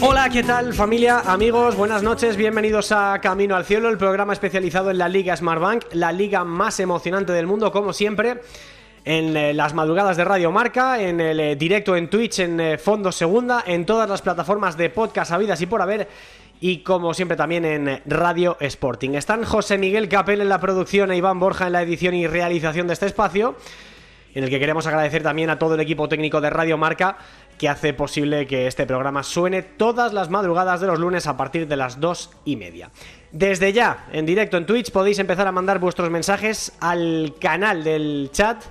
Hola, ¿qué tal familia, amigos? Buenas noches, bienvenidos a Camino al Cielo, el programa especializado en la Liga Smartbank, la liga más emocionante del mundo, como siempre, en eh, las madrugadas de Radio Marca, en el eh, directo en Twitch, en eh, Fondo Segunda, en todas las plataformas de podcast habidas y por haber, y como siempre también en Radio Sporting. Están José Miguel Capel en la producción e Iván Borja en la edición y realización de este espacio en el que queremos agradecer también a todo el equipo técnico de Radio Marca que hace posible que este programa suene todas las madrugadas de los lunes a partir de las dos y media. Desde ya, en directo en Twitch, podéis empezar a mandar vuestros mensajes al canal del chat,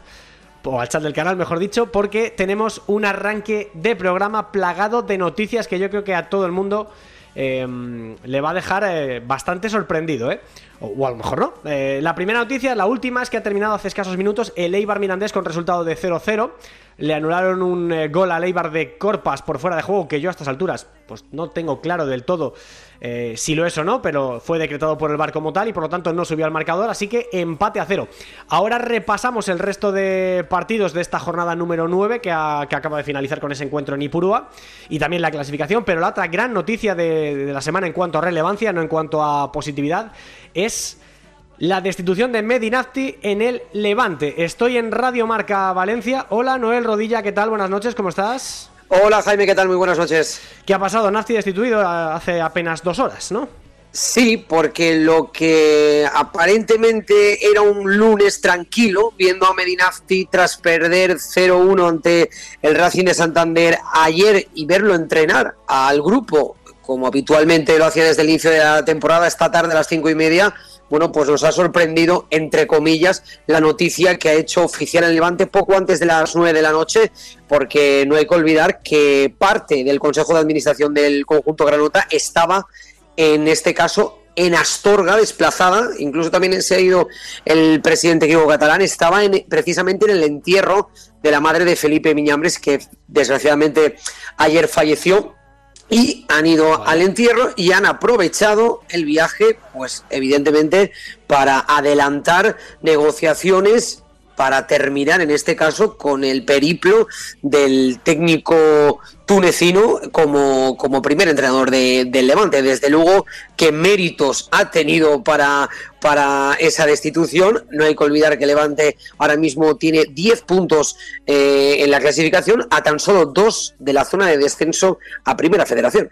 o al chat del canal, mejor dicho, porque tenemos un arranque de programa plagado de noticias que yo creo que a todo el mundo eh, le va a dejar eh, bastante sorprendido, ¿eh? O, a lo mejor no. Eh, la primera noticia, la última, es que ha terminado hace escasos minutos el Eibar Mirandés con resultado de 0-0. Le anularon un eh, gol al Eibar de Corpas por fuera de juego, que yo a estas alturas pues no tengo claro del todo eh, si lo es o no, pero fue decretado por el VAR como tal y por lo tanto no subió al marcador, así que empate a cero. Ahora repasamos el resto de partidos de esta jornada número 9 que, acaba de finalizar con ese encuentro en Ipurúa y también la clasificación, pero la otra gran noticia de la semana en cuanto a relevancia, no en cuanto a positividad, es la destitución de Medinafti en el Levante. Estoy en Radio Marca Valencia. Hola Noel Rodilla, ¿qué tal? Buenas noches, ¿cómo estás? Hola Jaime, ¿qué tal? Muy buenas noches. ¿Qué ha pasado? Nafti destituido hace apenas dos horas, ¿no? Sí, porque lo que aparentemente era un lunes tranquilo, viendo a Medinafti tras perder 0-1 ante el Racing de Santander ayer y verlo entrenar al grupo, como habitualmente lo hacía desde el inicio de la temporada, esta tarde a las cinco y media, bueno, pues nos ha sorprendido, entre comillas, la noticia que ha hecho oficial el Levante poco antes de las 9 de la noche, porque no hay que olvidar que parte del Consejo de Administración del conjunto Granota estaba, en este caso, en Astorga, desplazada, incluso también se ha ido el presidente Diego Catalán, estaba en, precisamente en el entierro de la madre de Felipe Miñambres, que desgraciadamente ayer falleció y han ido al entierro y han aprovechado el viaje, pues evidentemente, para adelantar negociaciones para terminar en este caso con el periplo del técnico tunecino como, como primer entrenador de- del Levante. Desde luego que méritos ha tenido para, para esa destitución. No hay que olvidar que Levante ahora mismo tiene 10 puntos eh, en la clasificación a tan solo dos de la zona de descenso a Primera Federación.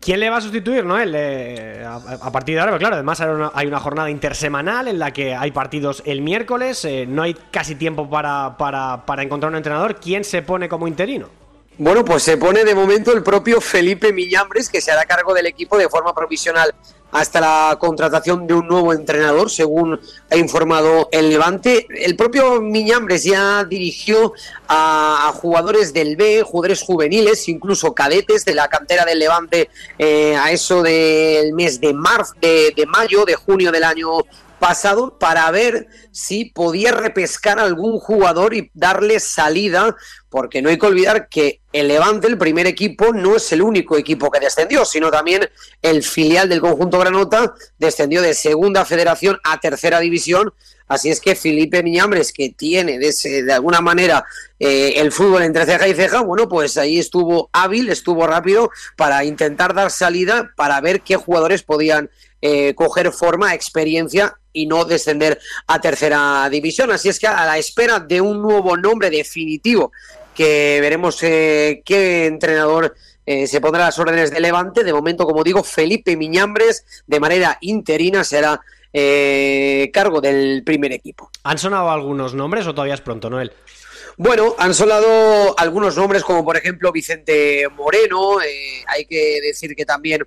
¿Quién le va a sustituir, Noel? Eh, a, partir de ahora, pero claro, además hay una, hay una jornada intersemanal en la que hay partidos el miércoles, eh, no hay casi tiempo para, para, para encontrar un entrenador. ¿Quién se pone como interino? Bueno, pues se pone de momento el propio Felipe Miñambres, que se hará cargo del equipo de forma provisional hasta la contratación de un nuevo entrenador, según ha informado el Levante. El propio Miñambres ya dirigió a, jugadores del B, jugadores juveniles, incluso cadetes de la cantera del Levante eh, a eso del mes de marzo, de, de mayo, de junio del año pasado para ver si podía repescar algún jugador y darle salida, porque no hay que olvidar que el Levante, el primer equipo, no es el único equipo que descendió, sino también el filial del conjunto Granota descendió de segunda federación a tercera división. Así es que Felipe Miñambres, que tiene de, ese- de alguna manera eh, el fútbol entre ceja y ceja, bueno, pues ahí estuvo hábil, estuvo rápido para intentar dar salida, para ver qué jugadores podían eh, coger forma, experiencia y no descender a tercera división. Así es que a la espera de un nuevo nombre definitivo, que veremos eh, qué entrenador eh, se pondrá a las órdenes de Levante. De momento, como digo, Felipe Miñambres, de manera interina, será cargo del primer equipo. ¿Han sonado algunos nombres o todavía es pronto, Noel? Bueno, han sonado algunos nombres como por ejemplo Vicente Moreno, eh, hay que decir que también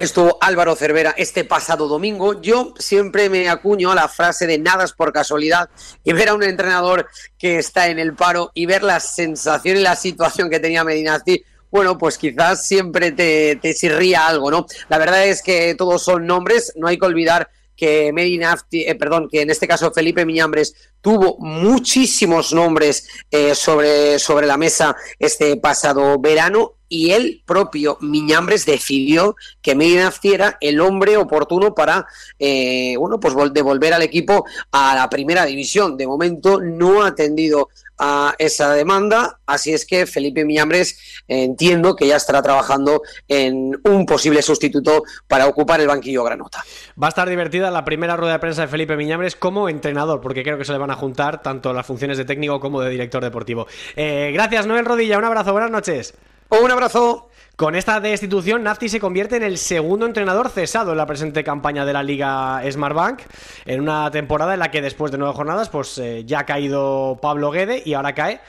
estuvo Álvaro Cervera este pasado domingo. Yo siempre me acuño a la frase de nada es por casualidad y ver a un entrenador que está en el paro y ver la sensación y la situación que tenía Medinazzi, bueno, pues quizás siempre te, te sirría algo, ¿no? La verdad es que todos son nombres, no hay que olvidar que Medinafti, eh, perdón, que en este caso Felipe Miñambres tuvo muchísimos nombres eh, sobre, sobre la mesa este pasado verano y el propio Miñambres decidió que Medinafti era el hombre oportuno para eh, bueno pues devolver al equipo a la primera división. De momento no ha atendido a esa demanda, así es que Felipe Miñambres entiendo que ya estará trabajando en un posible sustituto para ocupar el banquillo granota. Va a estar divertida la primera rueda de prensa de Felipe Miñambres como entrenador, porque creo que se le van a juntar tanto las funciones de técnico como de director deportivo. Eh, gracias, Noel Rodilla, un abrazo, buenas noches. Un abrazo. Con esta destitución, Nafti se convierte en el segundo entrenador cesado en la presente campaña de la Liga Smartbank, en una temporada en la que después de nueve jornadas, pues eh, ya ha caído Pablo Guede y ahora cae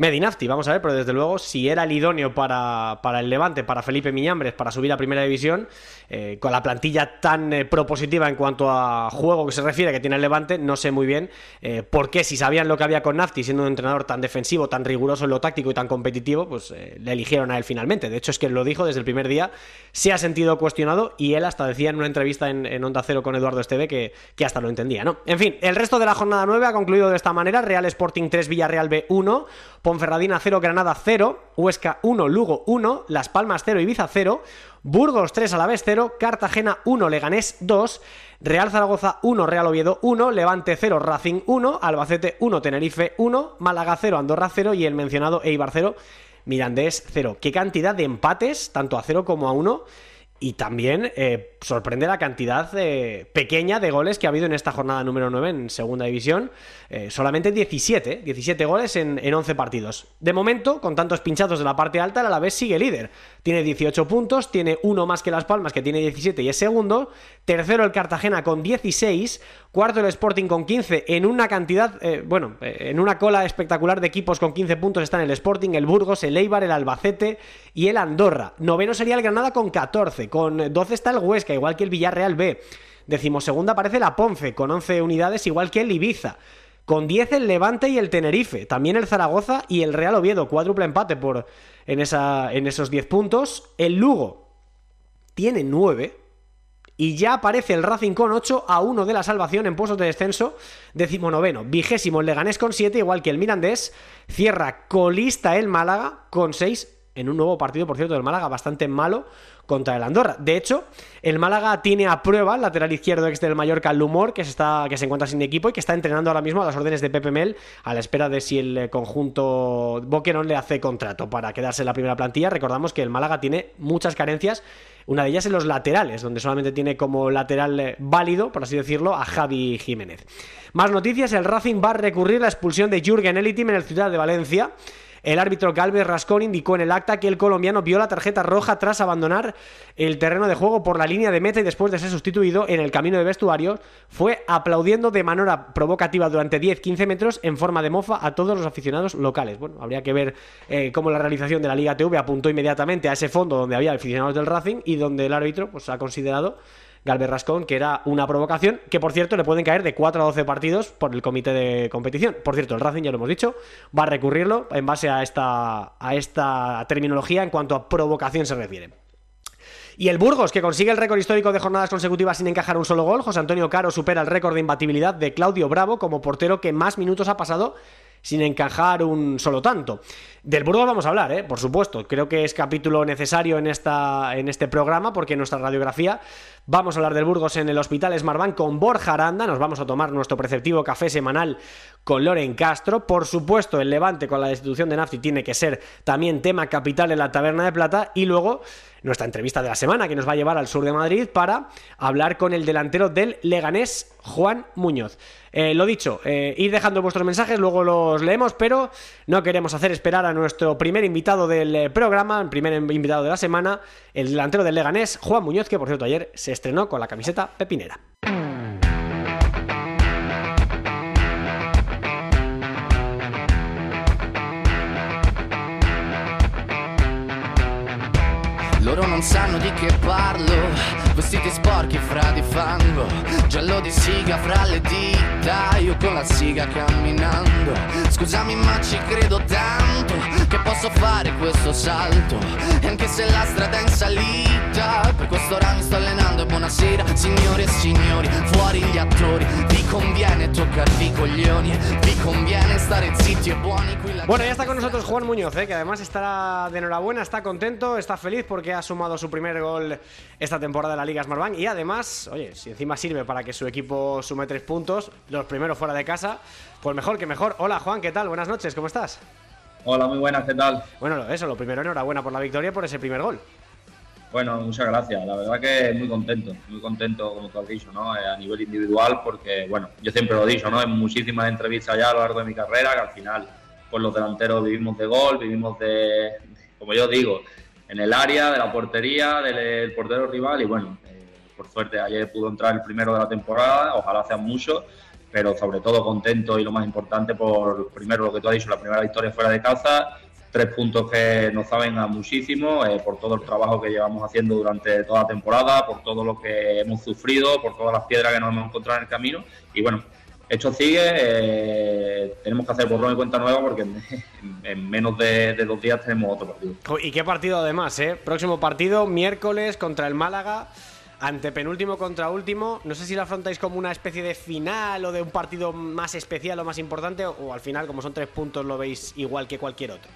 Medinafti, vamos a ver, pero desde luego, si era el idóneo para, para el Levante, para Felipe Miñambres, para subir a primera división, eh, con la plantilla tan eh, propositiva en cuanto a juego que se refiere que tiene el Levante, no sé muy bien eh, por qué, si sabían lo que había con Nafti, siendo un entrenador tan defensivo, tan riguroso en lo táctico y tan competitivo, pues le eligieron a él finalmente. De hecho, es que lo dijo desde el primer día, se ha sentido cuestionado y él hasta decía en una entrevista en, Onda Cero con Eduardo Esteve que, que, hasta lo entendía, ¿no? En fin, el resto de la jornada 9 ha concluido de esta manera: Real Sporting 3, Villarreal B 1. Ponferradina 0, Granada 0, Huesca 1, Lugo 1, Las Palmas 0, Ibiza 0, Burgos 3, Alavés 0, Cartagena 1, Leganés 2, Real Zaragoza 1, Real Oviedo 1, Levante 0, Racing 1, Albacete 1, Tenerife 1, Málaga 0, Andorra 0 y el mencionado Eibar 0, Mirandés 0. ¿Qué cantidad de empates, tanto a 0 como a 1? Y también eh, sorprende la cantidad eh, pequeña de goles que ha habido en esta jornada número 9 en Segunda División. Eh, solamente 17, 17 goles en, en, 11 partidos. De momento, con tantos pinchados de la parte alta, el Alavés sigue líder. Tiene 18 puntos, tiene uno más que Las Palmas, que tiene 17 y es segundo. Tercero el Cartagena con 16. Cuarto el Sporting con 15. En una cantidad, bueno, en una cola espectacular de equipos con 15 puntos están el Sporting, el Burgos, el Eibar, el Albacete y el Andorra. Noveno sería el Granada con 14. Con 12 está el Huesca, igual que el Villarreal B. Decimosegunda aparece la Ponce, con 11 unidades, igual que el Ibiza. Con 10 el Levante y el Tenerife. También el Zaragoza y el Real Oviedo. Cuádruple empate por, en, esa, en esos 10 puntos. El Lugo tiene 9. Y ya aparece el Racing con 8 a 1 de la salvación en puestos de descenso. Decimonoveno. Vigésimo el Leganés con 7, igual que el Mirandés. Cierra colista el Málaga con 6 en un nuevo partido, por cierto, del Málaga bastante malo contra el Andorra. De hecho, el Málaga tiene a prueba el lateral izquierdo ex del Mallorca, Lumor, que se, está, que se encuentra sin equipo y que está entrenando ahora mismo a las órdenes de Pepe Mel a la espera de si el eh, conjunto Boquerón le hace contrato para quedarse en la primera plantilla. Recordamos que el Málaga tiene muchas carencias, una de ellas en los laterales, donde solamente tiene como lateral eh, válido, por así decirlo, a Javi Jiménez. Más noticias, el Racing va a recurrir la expulsión de Jürgen Elitim en el Ciudad de Valencia. El árbitro Galvez Rascón indicó en el acta que el colombiano vio la tarjeta roja tras abandonar el terreno de juego por la línea de meta y después de ser sustituido en el camino de vestuario, fue aplaudiendo de manera provocativa durante 10-15 metros en forma de mofa a todos los aficionados locales. Bueno, habría que ver eh, cómo la realización de la Liga TV apuntó inmediatamente a ese fondo donde había aficionados del Racing y donde el árbitro pues, ha considerado Galvez Rascón, que era una provocación, que por cierto le pueden caer de 4 a 12 partidos por el comité de competición. Por cierto, el Racing, ya lo hemos dicho, va a recurrirlo en base a esta, a esta terminología en cuanto a provocación se refiere. Y el Burgos, que consigue el récord histórico de jornadas consecutivas sin encajar un solo gol. José Antonio Caro supera el récord de imbatibilidad de Claudio Bravo como portero que más minutos ha pasado sin encajar un solo tanto. Del Burgos vamos a hablar, ¿eh? por supuesto. Creo que es capítulo necesario en, esta, en este programa porque nuestra radiografía vamos a hablar del Burgos en el Hospital Smartbank con Borja Aranda. Nos vamos a tomar nuestro preceptivo café semanal con Loren Castro. Por supuesto, el Levante con la destitución de Nafti tiene que ser también tema capital en la Taberna de Plata. Y luego nuestra entrevista de la semana que nos va a llevar al sur de Madrid para hablar con el delantero del Leganés, Juan Muñoz. Eh, lo dicho, eh, ir dejando vuestros mensajes, luego los leemos, pero no queremos hacer esperar a nuestro primer invitado del eh, programa, el primer invitado de la semana, el delantero del Leganés, Juan Muñoz, que por cierto ayer se estrenó con la camiseta pepinera. Loro non sanno di che parlo Vestiti sporchi fra di fango Giallo di siga fra le dita Io con la siga camminando. Scusami ma ci credo tanto Che posso fare questo salto. E anche se la strada è in salita Per questo ora mi sto allenando E buonasera signore e signori Fuori gli attori. Vi conviene toccarvi i coglioni Vi conviene stare zitti e buoni qui la Bueno, ya está con nosotros Juan Muñoz, ¿eh? que además está de enhorabuena, está contento, está feliz porque ha sumado su primer gol esta temporada en la Liga Smartbank y además, oye, si encima sirve para que su equipo sume tres puntos, los primeros fuera de casa, pues mejor que mejor. Hola Juan, ¿qué tal? Buenas noches, ¿cómo estás? Hola, muy buenas, ¿qué tal? Bueno, eso, lo primero, enhorabuena por la victoria, por ese primer gol. Bueno, muchas gracias. La verdad que muy contento, muy contento, como tú has dicho, ¿no? Eh, a nivel individual, porque, bueno, yo siempre lo he dicho, ¿no? En muchísimas entrevistas ya a lo largo de mi carrera, que al final, pues los delanteros vivimos de gol, vivimos de, como yo digo, en el área, de la portería, del portero rival, y bueno, eh, por suerte ayer pudo entrar el primero de la temporada, ojalá sean muchos, pero sobre todo contento y lo más importante por, primero lo que tú has dicho, la primera victoria fuera de casa, tres puntos que nos saben a muchísimo eh, por todo el trabajo que llevamos haciendo durante toda la temporada, por todo lo que hemos sufrido, por todas las piedras que nos hemos encontrado en el camino. Y bueno, esto sigue, eh, tenemos que hacer borrón y cuenta nueva porque en, en menos de, dos días tenemos otro partido. Y qué partido además, ¿eh? Próximo partido, miércoles contra el Málaga. Ante penúltimo contra último, no sé si lo afrontáis como una especie de final o de un partido más especial o más importante, o al final, como son tres puntos, lo veis igual que cualquier otro.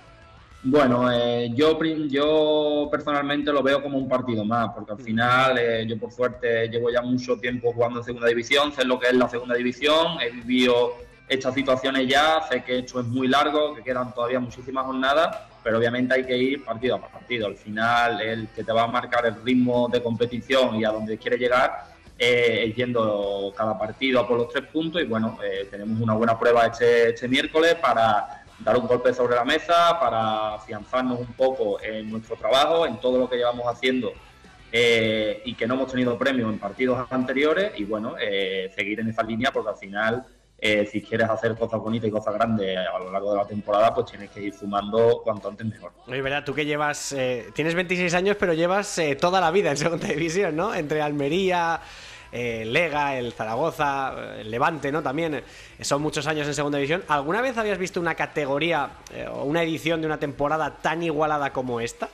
Bueno, eh, yo, yo personalmente lo veo como un partido más, porque al final eh, yo por suerte llevo ya mucho tiempo jugando en segunda división, sé lo que es la segunda división, he vivido estas situaciones ya, sé que esto es muy largo, que quedan todavía muchísimas jornadas, pero obviamente hay que ir partido a partido. Al final el que te va a marcar el ritmo de competición y a donde quiere llegar eh, es yendo cada partido a por los tres puntos y bueno, eh, tenemos una buena prueba este, este miércoles para dar un golpe sobre la mesa para afianzarnos un poco en nuestro trabajo, en todo lo que llevamos haciendo eh, y que no hemos tenido premios en partidos anteriores y bueno, eh, seguir en esa línea porque al final eh, si quieres hacer cosas bonitas y cosas grandes a lo largo de la temporada, pues tienes que ir sumando cuanto antes mejor. Oye, verdad, tú que llevas, eh, tienes 26 años, pero llevas toda la vida en segunda división, ¿no? Entre Almería, eh, Lega, el Zaragoza, el Levante, ¿no? También eh, son muchos años en segunda división. ¿Alguna vez habías visto una categoría eh, o una edición de una temporada tan igualada como esta?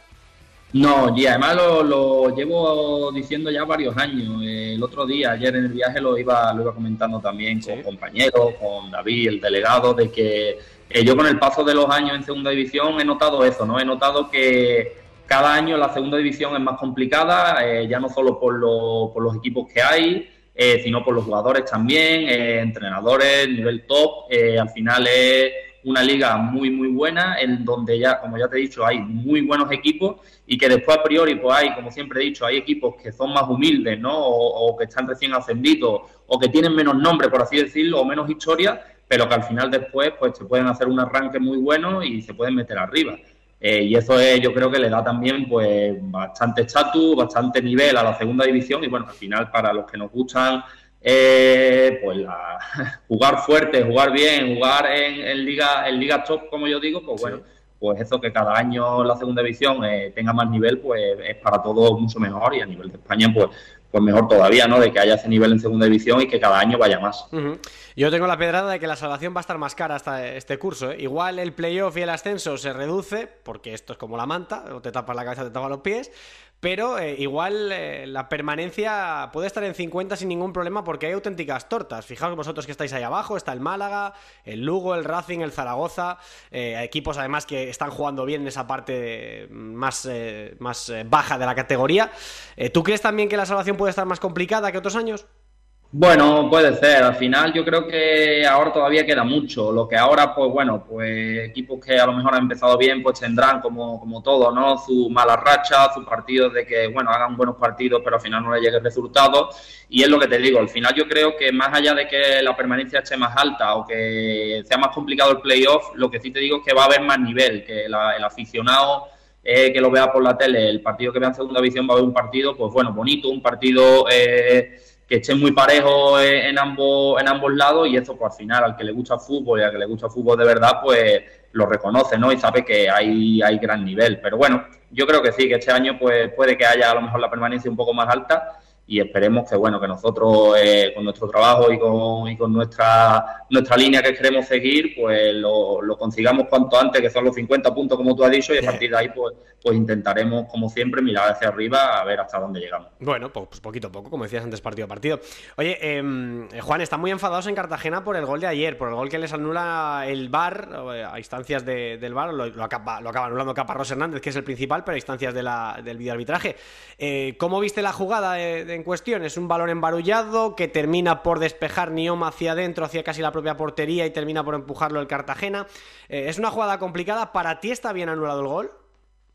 No, y además lo, lo, llevo diciendo ya varios años. El otro día, ayer en el viaje, lo iba, lo iba comentando también con Sí. compañeros, con David, el delegado, de que eh, yo con el paso de los años en segunda división he notado eso, ¿no? He notado que cada año la segunda división es más complicada, eh, ya no solo por, lo- por los equipos que hay, eh, sino por los jugadores también, eh, entrenadores, nivel top. al final es una liga muy, muy buena, en donde ya, como ya te he dicho, hay muy buenos equipos y que después a priori, pues hay, como siempre he dicho, hay equipos que son más humildes, ¿no? O, o que están recién ascendidos, o que tienen menos nombre, por así decirlo, o menos historia, pero que al final después, pues se pueden hacer un arranque muy bueno y se pueden meter arriba. Eh, y eso es, yo creo que le da también pues bastante estatus, bastante nivel a la segunda división. Y bueno, al final para los que nos gustan eh, pues la- jugar fuerte, jugar bien, jugar en, en liga en liga top, como yo digo, pues bueno, pues eso que cada año la segunda división eh, tenga más nivel, pues es para todos mucho mejor. Y a nivel de España, pues pues mejor todavía, ¿no? De que haya ese nivel en segunda división y que cada año vaya más. Yo tengo la pedrada de que la salvación va a estar más cara hasta este curso. ¿eh? Igual el playoff y el ascenso se reduce, porque esto es como la manta, o te tapas la cabeza, te tapas los pies. Pero eh, igual eh, la permanencia puede estar en 50 sin ningún problema porque hay auténticas tortas. Fijaos vosotros que estáis ahí abajo, está el Málaga, el Lugo, el Racing, el Zaragoza, eh, equipos además que están jugando bien en esa parte más, eh, más eh, baja de la categoría. ¿Tú crees también que la salvación puede estar más complicada que otros años? Bueno, puede ser. Al final yo creo que ahora todavía queda mucho. Lo que ahora, pues bueno, pues equipos que a lo mejor han empezado bien, pues tendrán como, como todo, ¿no? Su mala racha, sus partidos de que, bueno, hagan buenos partidos, pero al final no les llegue el resultado. Y es lo que te digo, al final yo creo que más allá de que la permanencia esté más alta o que sea más complicado el playoff, lo que sí te digo es que va a haber más nivel, que la- el aficionado eh, que lo vea por la tele, el partido que vea en segunda división va a haber un partido, pues bueno, bonito, un partido eh, que esté muy parejo en ambos, en ambos lados y eso pues al final al que le gusta el fútbol y al que le gusta el fútbol de verdad pues lo reconoce, ¿no? Y sabe que hay, hay gran nivel. Pero bueno, yo creo que sí, que este año pues puede que haya a lo mejor la permanencia un poco más alta y esperemos que bueno que nosotros eh, con nuestro trabajo y con, y con nuestra nuestra línea que queremos seguir pues lo, lo, consigamos cuanto antes que son los 50 puntos como tú has dicho y a partir de ahí pues pues intentaremos como siempre mirar hacia arriba a ver hasta dónde llegamos. Bueno pues poquito a poco como decías antes partido a partido. Oye eh, Juan están muy enfadados en Cartagena por el gol de ayer por el gol que les anula el VAR a instancias de, del VAR lo, lo, acaba, lo acaba anulando Caparrós Hernández que es el principal pero a instancias de la, del videoarbitraje. Eh, ¿cómo viste la jugada de en cuestión. Es un balón embarullado que termina por despejar Nioma hacia adentro, hacia casi la propia portería y termina por empujarlo el Cartagena. Eh, es una jugada complicada. ¿Para ti está bien anulado el gol?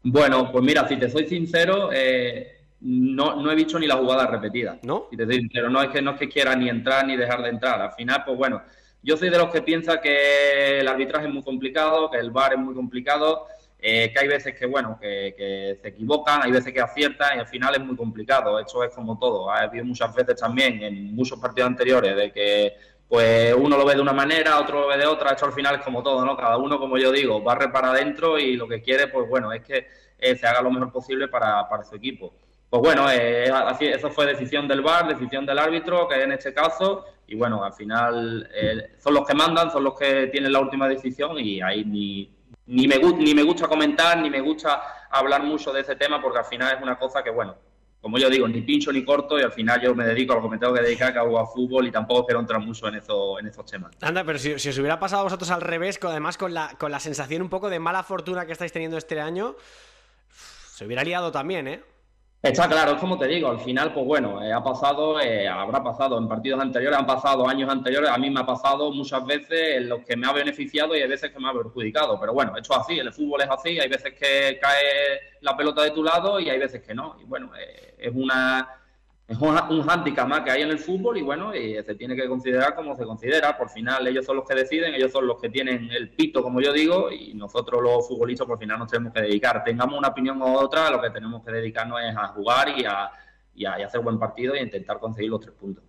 Bueno, pues mira, si te soy sincero, eh, no, no, he visto ni la jugada repetida. ¿No? Si te soy sincero, no es que no es que quiera ni entrar ni dejar de entrar. Al final, pues bueno, yo soy de los que piensa que el arbitraje es muy complicado, que el VAR es muy complicado eh, que hay veces que, bueno, que, se equivocan, hay veces que aciertan y al final es muy complicado. Esto es como todo. Ha habido muchas veces también en muchos partidos anteriores de que pues uno lo ve de una manera, otro lo ve de otra. Esto al final es como todo, ¿no? Cada uno, como yo digo, barre para adentro y lo que quiere, pues bueno, es que eh, se haga lo mejor posible para, para su equipo. Pues bueno, eh, eso fue decisión del VAR, decisión del árbitro, que en este caso, y bueno, al final eh, son los que mandan, son los que tienen la última decisión y ahí ni, ni me, ni me gusta comentar, ni me gusta hablar mucho de ese tema, porque al final es una cosa que, bueno, como yo digo, ni pincho ni corto y al final yo me dedico a lo que me que dedicar, que hago a fútbol y tampoco quiero entrar mucho en, eso, en esos temas. Anda, pero si, os hubiera pasado a vosotros al revés, además con la, con la sensación un poco de mala fortuna que estáis teniendo este año, se hubiera liado también, ¿eh? Está claro, es como te digo, al final, pues bueno, eh, ha pasado, eh, habrá pasado en partidos anteriores, han pasado años anteriores, a mí me ha pasado muchas veces en los que me ha beneficiado y hay veces que me ha perjudicado. Pero bueno, esto es así, el fútbol es así, hay veces que cae la pelota de tu lado y hay veces que no. Y bueno, eh, es una es un, un hándicap más que hay en el fútbol y bueno, y se tiene que considerar como se considera. Por final, ellos son los que deciden, ellos son los que tienen el pito, como yo digo, y nosotros los futbolistas por final nos tenemos que dedicar. Tengamos una opinión u otra, lo que tenemos que dedicarnos es a jugar y a, y a, y hacer buen partido e intentar conseguir los tres puntos.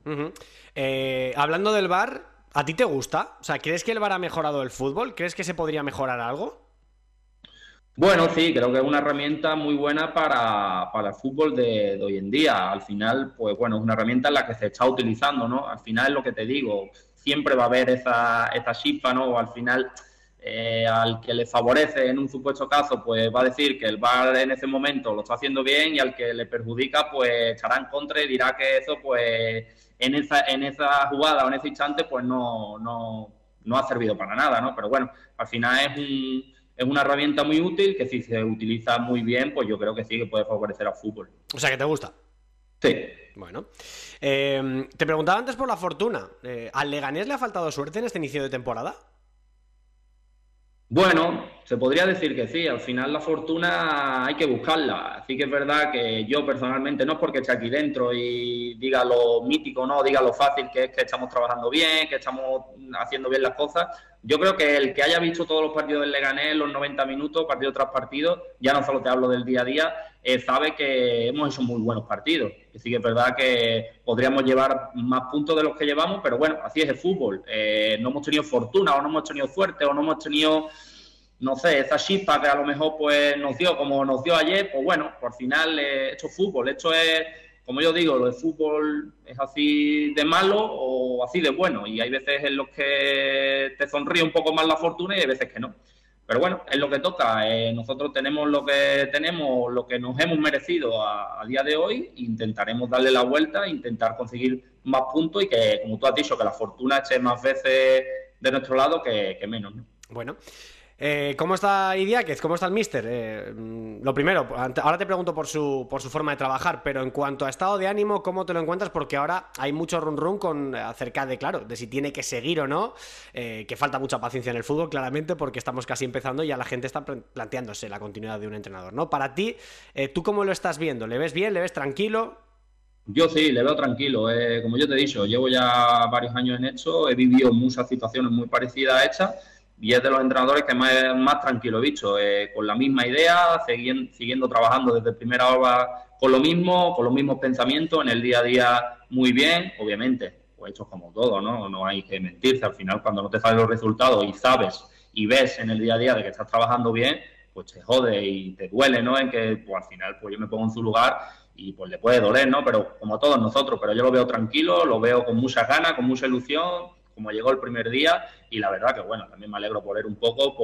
Eh, hablando del VAR, ¿a ti te gusta? O sea, ¿crees que el VAR ha mejorado el fútbol? ¿Crees que se podría mejorar algo? Bueno, sí, creo que es una herramienta muy buena para, para el fútbol de, hoy en día. Al final, pues bueno, es una herramienta en la que se está utilizando, ¿no? Al final es lo que te digo, siempre va a haber esa, esa chispa, ¿no? Al final, eh, al que le favorece en un supuesto caso, pues va a decir que el VAR en ese momento lo está haciendo bien y al que le perjudica, pues estará en contra y dirá que eso, pues en esa, en esa jugada o en ese instante, pues no, no, no ha servido para nada, ¿no? Pero bueno, al final es un es una herramienta muy útil que si se utiliza muy bien, pues yo creo que sí que puede favorecer al fútbol. O sea, que te gusta. Sí. Bueno, eh, te preguntaba antes por la fortuna. Eh, ¿Al Leganés le ha faltado suerte en este inicio de temporada? Bueno, se podría decir que sí. Al final la fortuna hay que buscarla. Así que es verdad que yo personalmente, no es porque esté aquí dentro y diga lo mítico, no, diga lo fácil que es que estamos trabajando bien, que estamos haciendo bien las cosas. Yo creo que el que haya visto todos los partidos del Leganés, los 90 minutos, partido tras partido, ya no solo te hablo del día a día, eh, sabe que hemos hecho muy buenos partidos. Así que es verdad que podríamos llevar más puntos de los que llevamos, pero bueno, así es el fútbol. Eh, no hemos tenido fortuna, o no hemos tenido suerte, o no hemos tenido, no sé, esa chispa que a lo mejor pues nos dio como nos dio ayer, pues bueno, por final eh, esto es fútbol, esto es como yo digo, lo de fútbol es así de malo o así de bueno. Y hay veces en los que te sonríe un poco más la fortuna y hay veces que no. Pero bueno, es lo que toca. Eh, nosotros tenemos lo que tenemos, lo que nos hemos merecido a, día de hoy. Intentaremos darle la vuelta, intentar conseguir más puntos y que, como tú has dicho, que la fortuna esté más veces de nuestro lado que, que menos. ¿no? Bueno. Eh, ¿Cómo está Idiáquez? ¿Cómo está el Mister? Eh, lo primero, ahora te pregunto por su, por su forma de trabajar, pero en cuanto a estado de ánimo, ¿cómo te lo encuentras? Porque ahora hay mucho run run con, acerca de, claro, de si tiene que seguir o no, eh, que falta mucha paciencia en el fútbol, claramente, porque estamos casi empezando y ya la gente está planteándose la continuidad de un entrenador, ¿no? Para ti, eh, ¿tú cómo lo estás viendo? ¿Le ves bien? ¿Le ves tranquilo? Yo sí, le veo tranquilo. Eh, como yo te he dicho, llevo ya varios años en esto, he vivido muchas situaciones muy parecidas a estas y es de los entrenadores que más, más tranquilo he visto, eh, con la misma idea, siguiendo, siguiendo trabajando desde primera hora con lo mismo, con los mismos pensamientos, en el día a día muy bien, obviamente, pues esto es como todo, ¿no? No hay que mentirse, al final cuando no te salen los resultados y sabes y ves en el día a día de que estás trabajando bien, pues te jode y te duele, ¿no? En que pues, al final pues yo me pongo en su lugar y pues le puede doler, ¿no? Pero como a todos nosotros, pero yo lo veo tranquilo, lo veo con muchas ganas, con mucha ilusión, como llegó el primer día y la verdad que bueno, también me alegro por él un poco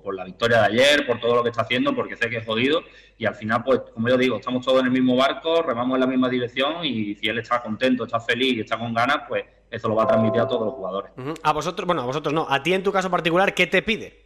por, la victoria de ayer, por todo lo que está haciendo, porque sé que es jodido y al final pues como yo digo, estamos todos en el mismo barco, remamos en la misma dirección y si él está contento, está feliz y está con ganas, pues eso lo va a transmitir a todos los jugadores. A vosotros, bueno, a vosotros no, a ti en tu caso particular, ¿qué te pide?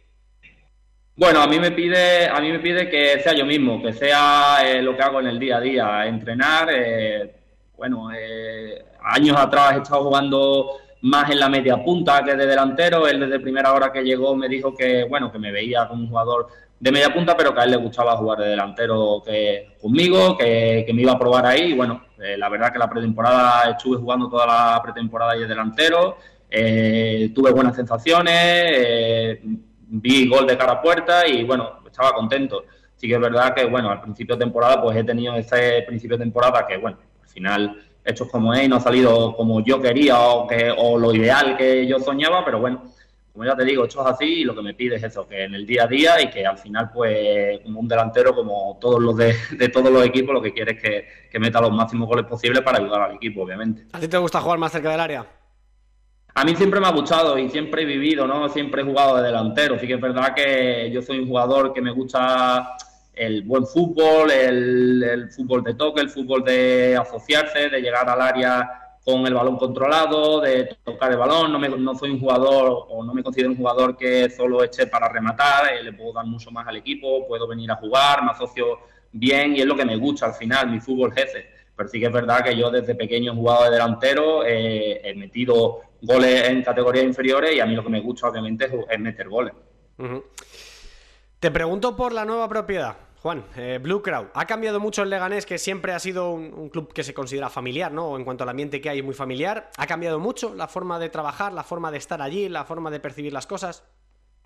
Bueno, a mí me pide, a mí me pide que sea yo mismo, que sea eh, lo que hago en el día a día, entrenar. Eh, bueno, eh, años atrás he estado jugando más en la media punta que de delantero. Él desde primera hora que llegó me dijo que, bueno, que me veía como un jugador de media punta, pero que a él le gustaba jugar de delantero que conmigo, que, me iba a probar ahí. Y bueno, eh, la verdad que la pretemporada estuve jugando toda la pretemporada y de delantero. Eh, tuve buenas sensaciones, eh, vi gol de cara a puerta y bueno, estaba contento. Sí que es verdad que, bueno, al principio de temporada pues he tenido ese principio de temporada que, bueno, al final hechos como es no ha salido como yo quería o, que, o lo ideal que yo soñaba, pero bueno, como ya te digo, esto es así y lo que me pide es eso, que en el día a día y que al final, pues, como un delantero, como todos los de, todos los equipos, lo que quiere es que, que, meta los máximos goles posibles para ayudar al equipo, obviamente. ¿A ti te gusta jugar más cerca del área? A mí siempre me ha gustado y siempre he vivido, ¿no? Siempre he jugado de delantero. Sí que es verdad que yo soy un jugador que me gusta el buen fútbol, el, fútbol de toque, el fútbol de asociarse, de llegar al área con el balón controlado, de tocar el balón. No, me, no soy un jugador o no me considero un jugador que solo eche para rematar, eh, le puedo dar mucho más al equipo, puedo venir a jugar, me asocio bien y es lo que me gusta al final, mi fútbol jefe. Pero sí que es verdad que yo desde pequeño he jugado de delantero, eh, he metido goles en categorías inferiores y a mí lo que me gusta obviamente es, meter goles. Te pregunto por la nueva propiedad. Juan, eh, Blue Crow, ha cambiado mucho el Leganés, que siempre ha sido un, club que se considera familiar, ¿no? En cuanto al ambiente que hay, muy familiar. ¿Ha cambiado mucho la forma de trabajar, la forma de estar allí, la forma de percibir las cosas?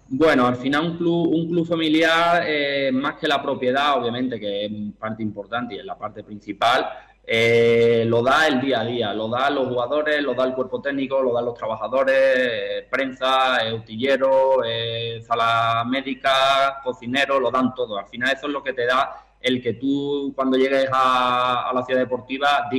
Bueno, al final un club, un club familiar, eh, más que la propiedad, obviamente, que es parte importante y es la parte principal, eh, lo da el día a día, lo dan los jugadores, lo da el cuerpo técnico, lo dan los trabajadores, eh, prensa, eh, utillero, sala médica, cocinero, lo dan todo. Al final eso es lo que te da el que tú cuando llegues a, la ciudad deportiva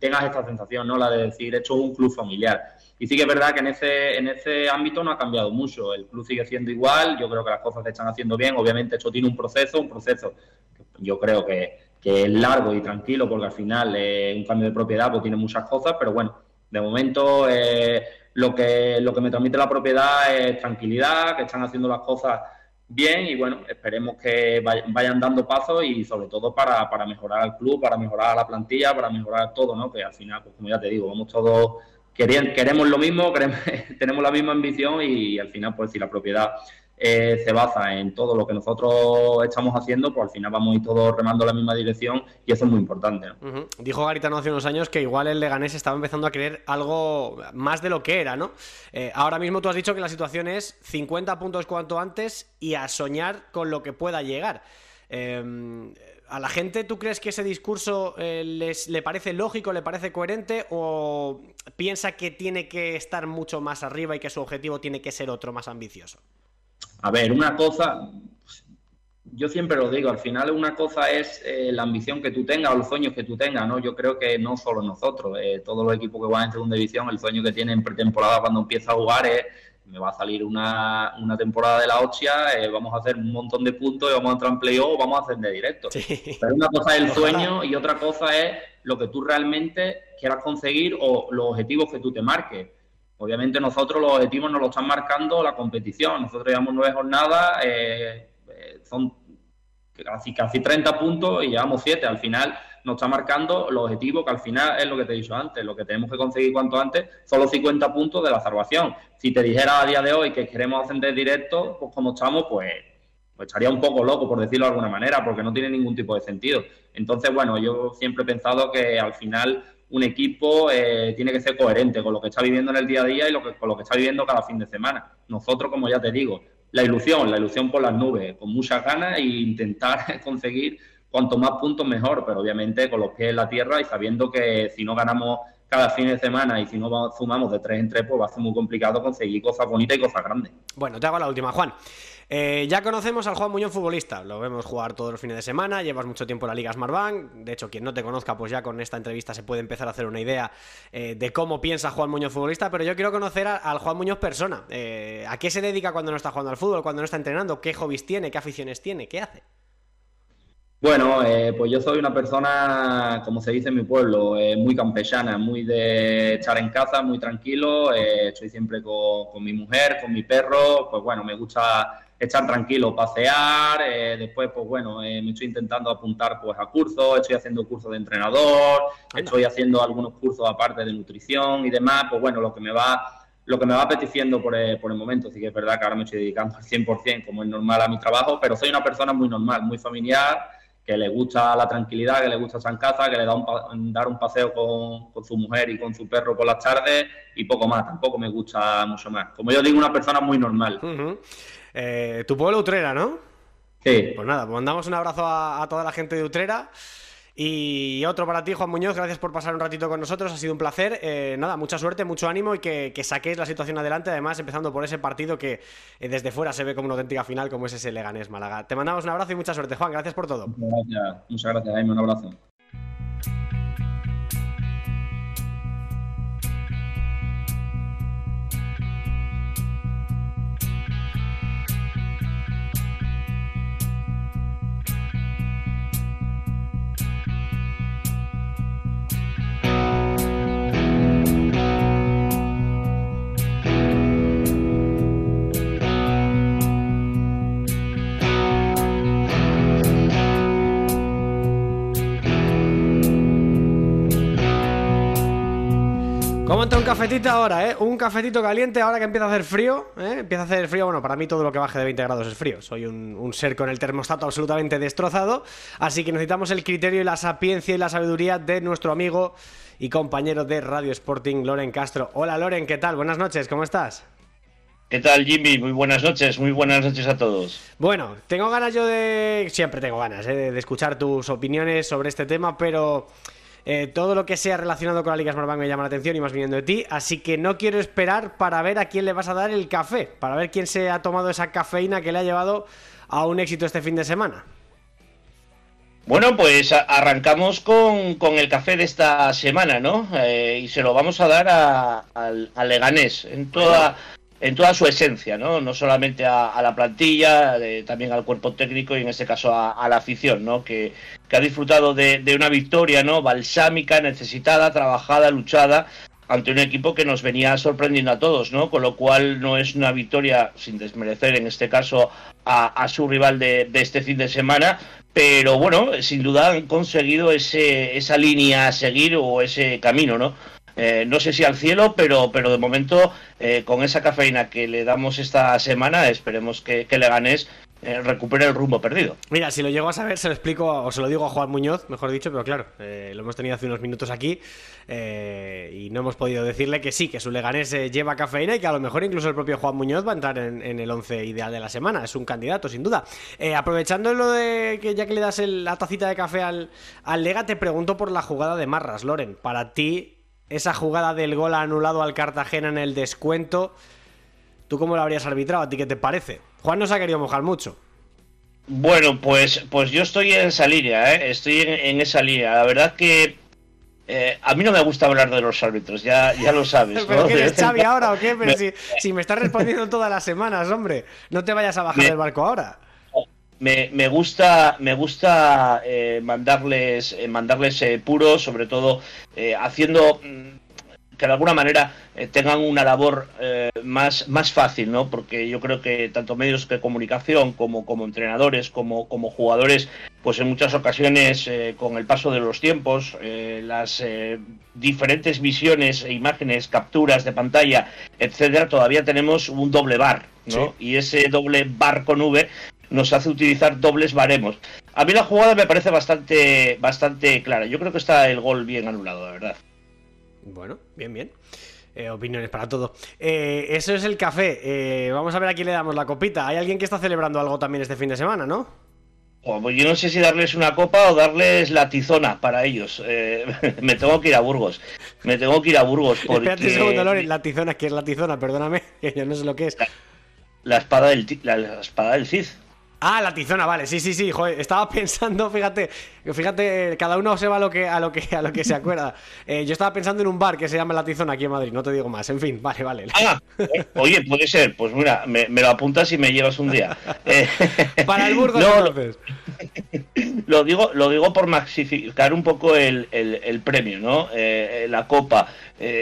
tengas esta sensación, ¿no? La de decir, esto es un club familiar. Y sí que es verdad que en ese, en ese ámbito no ha cambiado mucho. El club sigue siendo igual, yo creo que las cosas se están haciendo bien. Obviamente esto tiene un proceso, un proceso que yo creo que que es largo y tranquilo porque al final eh, un cambio de propiedad pues tiene muchas cosas, pero bueno, de momento eh, lo, que, lo que me transmite la propiedad es tranquilidad, que están haciendo las cosas bien y bueno, esperemos que vayan dando pasos y sobre todo para, para mejorar el club, para mejorar la plantilla, para mejorar todo, ¿no? Que al final, pues como ya te digo, vamos todos queremos lo mismo, queremos, tenemos la misma ambición y al final, pues si la propiedad eh, se basa en todo lo que nosotros estamos haciendo, pues al final vamos a ir todos remando en la misma dirección y eso es muy importante. Dijo Garitano hace unos años que igual el Leganés estaba empezando a creer algo más de lo que era, ¿no? Eh, ahora mismo tú has dicho que la situación es 50 puntos cuanto antes y a soñar con lo que pueda llegar. Em, ¿A la gente tú crees que ese discurso eh, les, le parece lógico, le parece coherente o piensa que tiene que estar mucho más arriba y que su objetivo tiene que ser otro más ambicioso? A ver, una cosa, yo siempre lo digo, al final una cosa es eh, la ambición que tú tengas o los sueños que tú tengas, ¿no? Yo creo que no solo nosotros, eh, todos los equipos que van en segunda división, el sueño que tienen en pretemporada cuando empieza a jugar es me va a salir una, temporada de la Ochia, eh, vamos a hacer un montón de puntos y vamos a entrar en playoff, vamos a hacer de directo. Pero una cosa es el sueño y otra cosa es lo que tú realmente quieras conseguir o los objetivos que tú te marques. Obviamente nosotros los objetivos nos los están marcando la competición. Nosotros llevamos nueve jornadas, eh, eh, son casi, casi 30 puntos y llevamos siete. Al final nos está marcando los objetivos que al final es lo que te he dicho antes. Lo que tenemos que conseguir cuanto antes son los 50 puntos de la salvación. Si te dijera a día de hoy que queremos ascender directo, pues como estamos, pues, pues estaría un poco loco, por decirlo de alguna manera, porque no tiene ningún tipo de sentido. Entonces, bueno, yo siempre he pensado que al final un equipo eh, tiene que ser coherente con lo que está viviendo en el día a día y lo que, con lo que está viviendo cada fin de semana. Nosotros, como ya te digo, la ilusión, la ilusión por las nubes, con muchas ganas e intentar conseguir cuanto más puntos mejor, pero obviamente con los pies en la tierra y sabiendo que si no ganamos cada fin de semana y si no sumamos de tres en tres, pues va a ser muy complicado conseguir cosas bonitas y cosas grandes. Bueno, te hago la última, Juan. Eh, ya conocemos al Juan Muñoz futbolista, lo vemos jugar todos los fines de semana, llevas mucho tiempo en la Liga Smartbank, de hecho quien no te conozca pues ya con esta entrevista se puede empezar a hacer una idea eh, de cómo piensa Juan Muñoz futbolista, pero yo quiero conocer al Juan Muñoz persona, eh, ¿a qué se dedica cuando no está jugando al fútbol, cuando no está entrenando, qué hobbies tiene, qué aficiones tiene, qué hace? Bueno, pues yo soy una persona, como se dice en mi pueblo, muy campechana, muy de estar en casa, muy tranquilo. estoy siempre con, mi mujer, con mi perro. Pues bueno, me gusta estar tranquilo, pasear, eh, después pues bueno, eh, me estoy intentando apuntar pues a cursos, estoy haciendo cursos de entrenador, estoy haciendo algunos cursos aparte de nutrición y demás, pues bueno, lo que me va lo que me va apeteciendo por el, por el momento, sí que es verdad que ahora me estoy dedicando al 100% como es normal a mi trabajo, pero soy una persona muy normal, muy familiar, que le gusta la tranquilidad, que le gusta estar en casa, que le da un, dar un paseo con, con, su mujer y con su perro por las tardes y poco más, tampoco me gusta mucho más. Como yo digo, una persona muy normal. Eh, tu pueblo Utrera, ¿no? Sí. Pues nada, pues mandamos un abrazo a, toda la gente de Utrera. Y otro para ti, Juan Muñoz, gracias por pasar un ratito con nosotros, ha sido un placer. Eh, nada, mucha suerte, mucho ánimo y que, saquéis la situación adelante, además empezando por ese partido que eh, desde fuera se ve como una auténtica final, como es ese Leganés Málaga. Te mandamos un abrazo y mucha suerte, Juan, gracias por todo. Muchas gracias, muchas Jaime, un abrazo. Un cafetito ahora, ¿eh? Un cafetito caliente ahora que empieza a hacer frío, ¿eh? Empieza a hacer frío, bueno, para mí todo lo que baje de 20 grados es frío. Soy un, ser con el termostato absolutamente destrozado, así que necesitamos el criterio y la sapiencia y la sabiduría de nuestro amigo y compañero de Radio Sporting, Loren Castro. Hola Loren, ¿qué tal? Buenas noches, ¿cómo estás? ¿Qué tal, Jimmy? Muy buenas noches, muy buenas noches a todos. Bueno, tengo ganas yo de... Siempre tengo ganas ¿eh? de escuchar tus opiniones sobre este tema, pero... Eh, todo lo que sea relacionado con la Liga Smartbank me llama la atención y más viniendo de ti, así que no quiero esperar para ver a quién le vas a dar el café, para ver quién se ha tomado esa cafeína que le ha llevado a un éxito este fin de semana. Bueno, pues arrancamos con, el café de esta semana, ¿no? Eh, y se lo vamos a dar a, al, Leganés en toda, en toda su esencia, ¿no? No solamente a, la plantilla, también al cuerpo técnico y en este caso a, la afición, ¿no? Que, que ha disfrutado de, una victoria, ¿no? Balsámica, necesitada, trabajada, luchada ante un equipo que nos venía sorprendiendo a todos, ¿no? Con lo cual no es una victoria, sin desmerecer en este caso a, su rival de, de, este fin de semana, pero bueno, sin duda han conseguido ese, esa línea a seguir o ese camino, ¿no? Eh, no sé si al cielo, pero, pero de momento, eh, con esa cafeína que le damos esta semana, esperemos que, que Leganés eh, recupere el rumbo perdido. Mira, si lo llego a saber, se lo explico, o se lo digo a Juan Muñoz, mejor dicho, pero claro, lo hemos tenido hace unos minutos aquí y no hemos podido decirle que sí, que su Leganés lleva cafeína y que a lo mejor incluso el propio Juan Muñoz va a entrar en, el 11 ideal de la semana. Es un candidato, sin duda. aprovechando lo de que ya que le das la tacita de café al, al Lega, te pregunto por la jugada de Marras, Loren. Para ti, esa jugada del gol anulado al Cartagena en el descuento, ¿tú cómo lo habrías arbitrado? ¿A ti qué te parece? Juan no se ha querido mojar mucho. Bueno, pues, pues yo estoy en esa línea, ¿eh? estoy en, esa línea. La verdad que eh, a mí no me gusta hablar de los árbitros, ya, ya lo sabes. ¿Pero qué eres Xavi ahora o qué? Pero si, me estás respondiendo todas las semanas, hombre, no te vayas a bajar del barco ahora me, gusta, me gusta eh, mandarles, eh, mandarles eh, puros, sobre todo haciendo mm, que de alguna manera tengan una labor más, más fácil, ¿no? Porque yo creo que tanto medios de comunicación como, como entrenadores, como, como jugadores, pues en muchas ocasiones, con el paso de los tiempos, las diferentes visiones e imágenes, capturas de pantalla, etcétera, todavía tenemos un doble bar, ¿no? Y ese doble bar con V nos hace utilizar dobles baremos. A mí la jugada me parece bastante, bastante clara. Yo creo que está el gol bien anulado, de verdad. Bueno, bien, bien. Eh, opiniones para todo. Eh, eso es el café. Eh, vamos a ver a quién le damos la copita. Hay alguien que está celebrando algo también este fin de semana, ¿no? pues yo no sé si darles una copa o darles la tizona para ellos. Me tengo que ir a Burgos. Me tengo que ir a Burgos. Porque... Espérate un segundo. La tizona, ¿qué es la tizona? Perdóname, que yo no sé lo que es. La, espada, del, la, la espada del Cid. Ah, la tizona, vale, sí, sí, sí, joder, estaba pensando, fíjate, fíjate, cada uno se va a lo que, a lo que, a lo que se acuerda. Eh, yo estaba pensando en un bar que se llama La Tizona aquí en Madrid, no te digo más, en fin, vale, vale. Ah, eh, oye, puede ser, pues mira, me, lo apuntas y me llevas un día. Eh, Para el Burgos, no, entonces. Lo digo, lo digo por maxificar un poco el, el, premio, ¿no? la copa.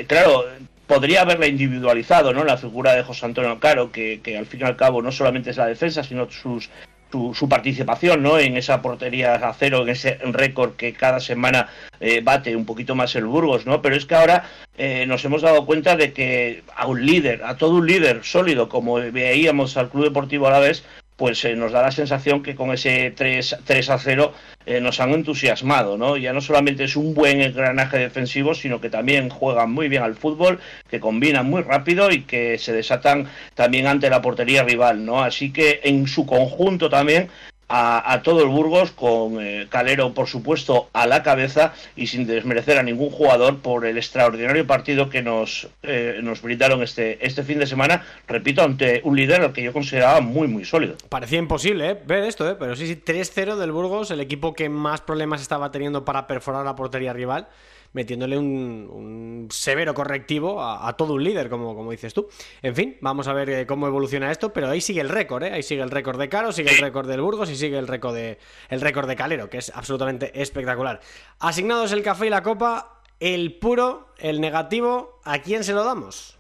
claro, podría haberla individualizado, ¿no? La figura de José Antonio Caro, que, que, al fin y al cabo no solamente es la defensa, sino sus su, participación ¿no? en esa portería a cero, en ese récord que cada semana eh, bate un poquito más el Burgos, ¿no? Pero es que ahora eh, nos hemos dado cuenta de que a un líder, a todo un líder sólido, como veíamos al Club Deportivo Alavés, pues eh, nos da la sensación que con ese 3, 3 a 0 eh, nos han entusiasmado, ¿no? Ya no solamente es un buen engranaje defensivo, sino que también juegan muy bien al fútbol, que combinan muy rápido y que se desatan también ante la portería rival, ¿no? Así que en su conjunto también a, todo el Burgos, con eh, Calero, por supuesto, a la cabeza y sin desmerecer a ningún jugador por el extraordinario partido que nos, eh, nos brindaron este, este fin de semana, repito, ante un líder al que yo consideraba muy, muy sólido. Parecía imposible, ¿eh? Ver esto, ¿eh? Pero sí, sí, 3-0 del Burgos, el equipo que más problemas estaba teniendo para perforar la portería rival metiéndole un, severo correctivo a, todo un líder, como, como dices tú. En fin, vamos a ver eh, cómo evoluciona esto, pero ahí sigue el récord, ¿eh? Ahí sigue el récord de Caro, sigue el récord del Burgos y sigue el récord de, el récord de Calero, que es absolutamente espectacular. Asignados el café y la copa, el puro, el negativo, ¿a quién se lo damos?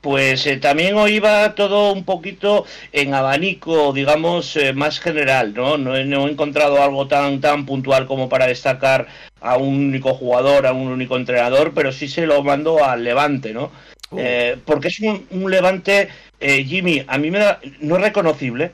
Pues eh, también hoy iba todo un poquito en abanico, digamos, eh, más general, ¿no? ¿no? he encontrado algo tan, tan puntual como para destacar a un único jugador, a un único entrenador, pero sí se lo mando al Levante, ¿no? Uh. Eh, porque es un, un Levante, Jimmy, a mí me da, no es reconocible,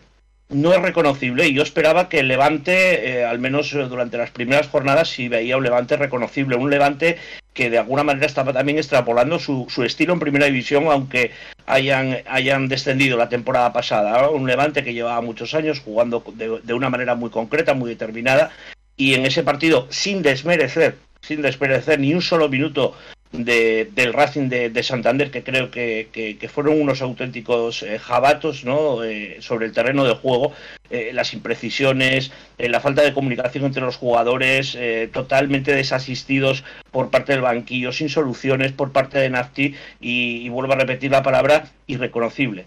no es reconocible y yo esperaba que el Levante, al menos durante las primeras jornadas, sí veía un Levante reconocible, un Levante que de alguna manera estaba también extrapolando su, estilo en primera división, aunque hayan, hayan descendido la temporada pasada. Un Levante que llevaba muchos años jugando de, de una manera muy concreta, muy determinada, y en ese partido, sin desmerecer, sin desmerecer ni un solo minuto de, del Racing de, Santander, que creo que, fueron unos auténticos eh, jabatos ¿no? Eh, sobre el terreno de juego, eh, las imprecisiones, la falta de comunicación entre los jugadores, totalmente desasistidos por parte del banquillo, sin soluciones por parte de Nafti, y, vuelvo a repetir la palabra, irreconocible.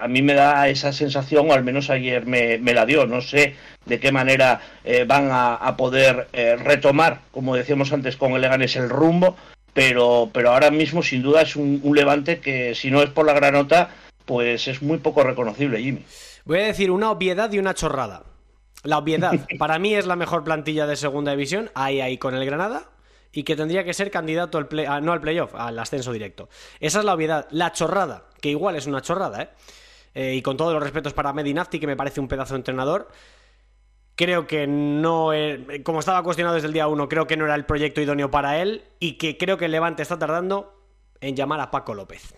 a mí me da esa sensación, o al menos ayer me, la dio, no sé de qué manera van a, poder retomar, como decíamos antes con el Leganés, el rumbo pero, pero ahora mismo sin duda es un, levante que si no es por la granota, pues es muy poco reconocible, Jimmy. Voy a decir una obviedad y una chorrada. La obviedad, para mí es la mejor plantilla de segunda división, ahí ahí con el Granada, y que tendría que ser candidato al play, no al playoff, al ascenso directo. Esa es la obviedad. La chorrada, que igual es una chorrada, ¿eh? eh y con todos los respetos para Medinafti, que me parece un pedazo de entrenador, creo que no, como estaba cuestionado desde el día 1, creo que no era el proyecto idóneo para él y que creo que Levante está tardando en llamar a Paco López.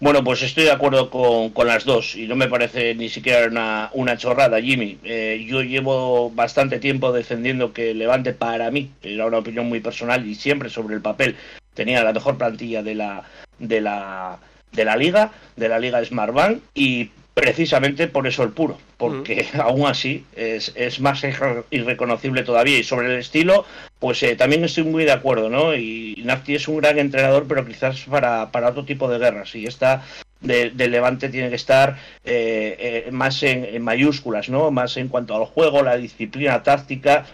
Bueno, pues estoy de acuerdo con, las dos y no me parece ni siquiera una, una chorrada, Jimmy. Eh, yo llevo bastante tiempo defendiendo que Levante para mí, era una opinión muy personal y siempre sobre el papel, tenía la mejor plantilla de la, de la, de la liga, de la liga Smartbank y precisamente por eso el puro, porque aún así es, es, más irreconocible todavía. Y sobre el estilo, pues eh, también estoy muy de acuerdo, ¿no? Y Nafti es un gran entrenador, pero quizás para, para otro tipo de guerras. Y esta de Levante tiene que estar eh, eh, más en, mayúsculas, ¿no? Más en cuanto al juego, la disciplina táctica,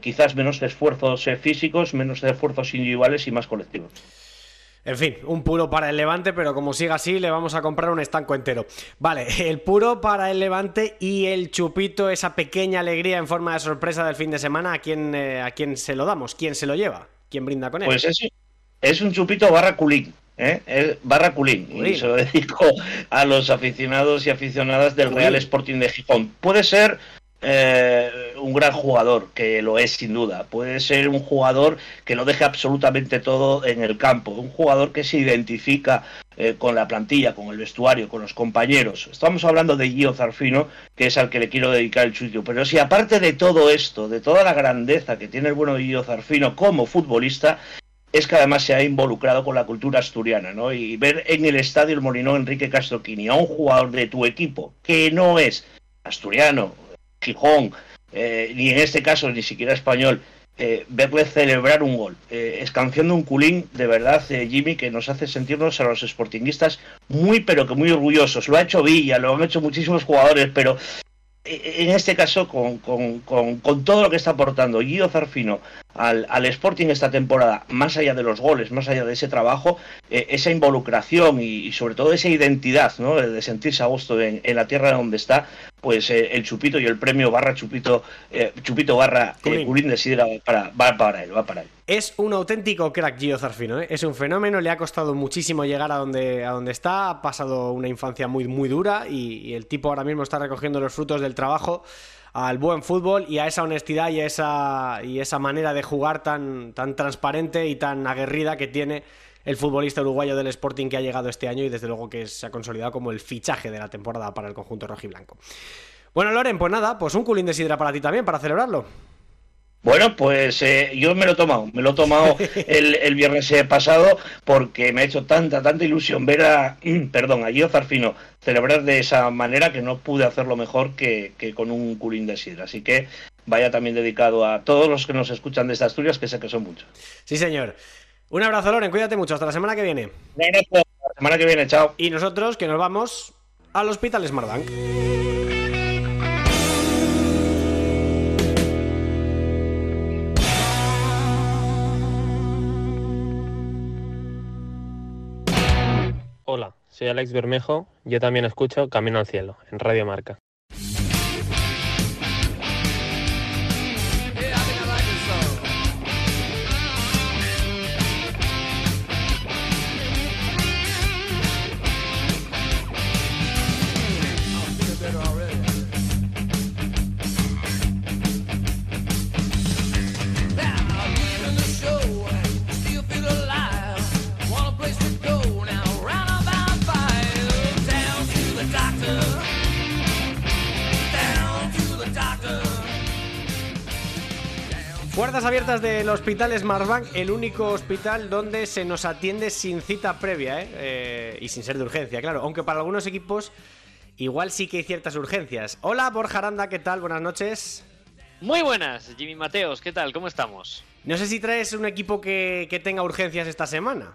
quizás menos esfuerzos físicos, menos esfuerzos individuales y más colectivos. En fin, un puro para el Levante, pero como siga así, le vamos a comprar un estanco entero. Vale, el puro para el Levante y el chupito, esa pequeña alegría en forma de sorpresa del fin de semana, ¿a quién, eh, a quién se lo damos? ¿Quién se lo lleva? ¿Quién brinda con él? Pues es, es un chupito barra culín. ¿eh? barra culín, y se lo dedico a los aficionados y aficionadas del Real Sporting de Gijón. Puede ser eh, un gran jugador, que lo es sin duda. Puede ser un jugador que lo deje absolutamente todo en el campo. Un jugador que se identifica eh, con la plantilla, con el vestuario, con los compañeros. Estamos hablando de Gio Zarfino, que es al que le quiero dedicar el sitio. Pero si aparte de todo esto, de toda la grandeza que tiene el bueno Gio Zarfino como futbolista, es que además se ha involucrado con la cultura asturiana, ¿no? Y ver en el estadio el Molinón Enrique Castroquini a un jugador de tu equipo que no es asturiano, Gijón, eh, ni en este caso ni siquiera español, eh, verle celebrar un gol, eh, escanciando un culín de verdad, eh, Jimmy, que nos hace sentirnos a los sportinguistas muy, pero que muy orgullosos. Lo ha hecho Villa, lo han hecho muchísimos jugadores, pero en este caso, con, con, con, con, todo lo que está aportando Guido Zarfino al, al, Sporting esta temporada, más allá de los goles, más allá de ese trabajo, eh, esa involucración y, y, sobre todo esa identidad ¿no? de sentirse a gusto en, en la tierra donde está, pues eh, el Chupito y el premio barra Chupito, eh, Chupito barra Culín de Sidra para, va para él, va para él. Es un auténtico crack Gio Zarfino, ¿eh? es un fenómeno, le ha costado muchísimo llegar a donde, a donde está, ha pasado una infancia muy, muy dura y, y el tipo ahora mismo está recogiendo los frutos del trabajo al buen fútbol y a esa honestidad y a esa, y esa manera de jugar tan, tan transparente y tan aguerrida que tiene el futbolista uruguayo del Sporting que ha llegado este año y desde luego que se ha consolidado como el fichaje de la temporada para el conjunto rojiblanco. Bueno, Loren, pues nada, pues un culín de sidra para ti también, para celebrarlo. Bueno, pues eh, yo me lo he tomado, me lo he tomado el, el, viernes pasado porque me ha hecho tanta, tanta ilusión ver a, perdón, a Gio Zarfino celebrar de esa manera que no pude hacerlo mejor que, que con un culín de sidra. Así que vaya también dedicado a todos los que nos escuchan desde Asturias, que sé que son muchos. Sí, señor. Un abrazo, Loren, cuídate mucho, hasta la semana que viene. Un abrazo, la semana que viene, chao. Y nosotros que nos vamos al Hospital Smartbank. Soy Alex Bermejo, yo también escucho Camino al Cielo, en Radio Marca. Puertas abiertas del Hospital Smartbank, el único hospital donde se nos atiende sin cita previa, ¿eh? Eh, y sin ser de urgencia, claro. Aunque para algunos equipos igual sí que hay ciertas urgencias. Hola, Borja Aranda, ¿qué tal? Buenas noches. Muy buenas, Jimmy Mateos, ¿qué tal? ¿Cómo estamos? No sé si traes un equipo que, que tenga urgencias esta semana.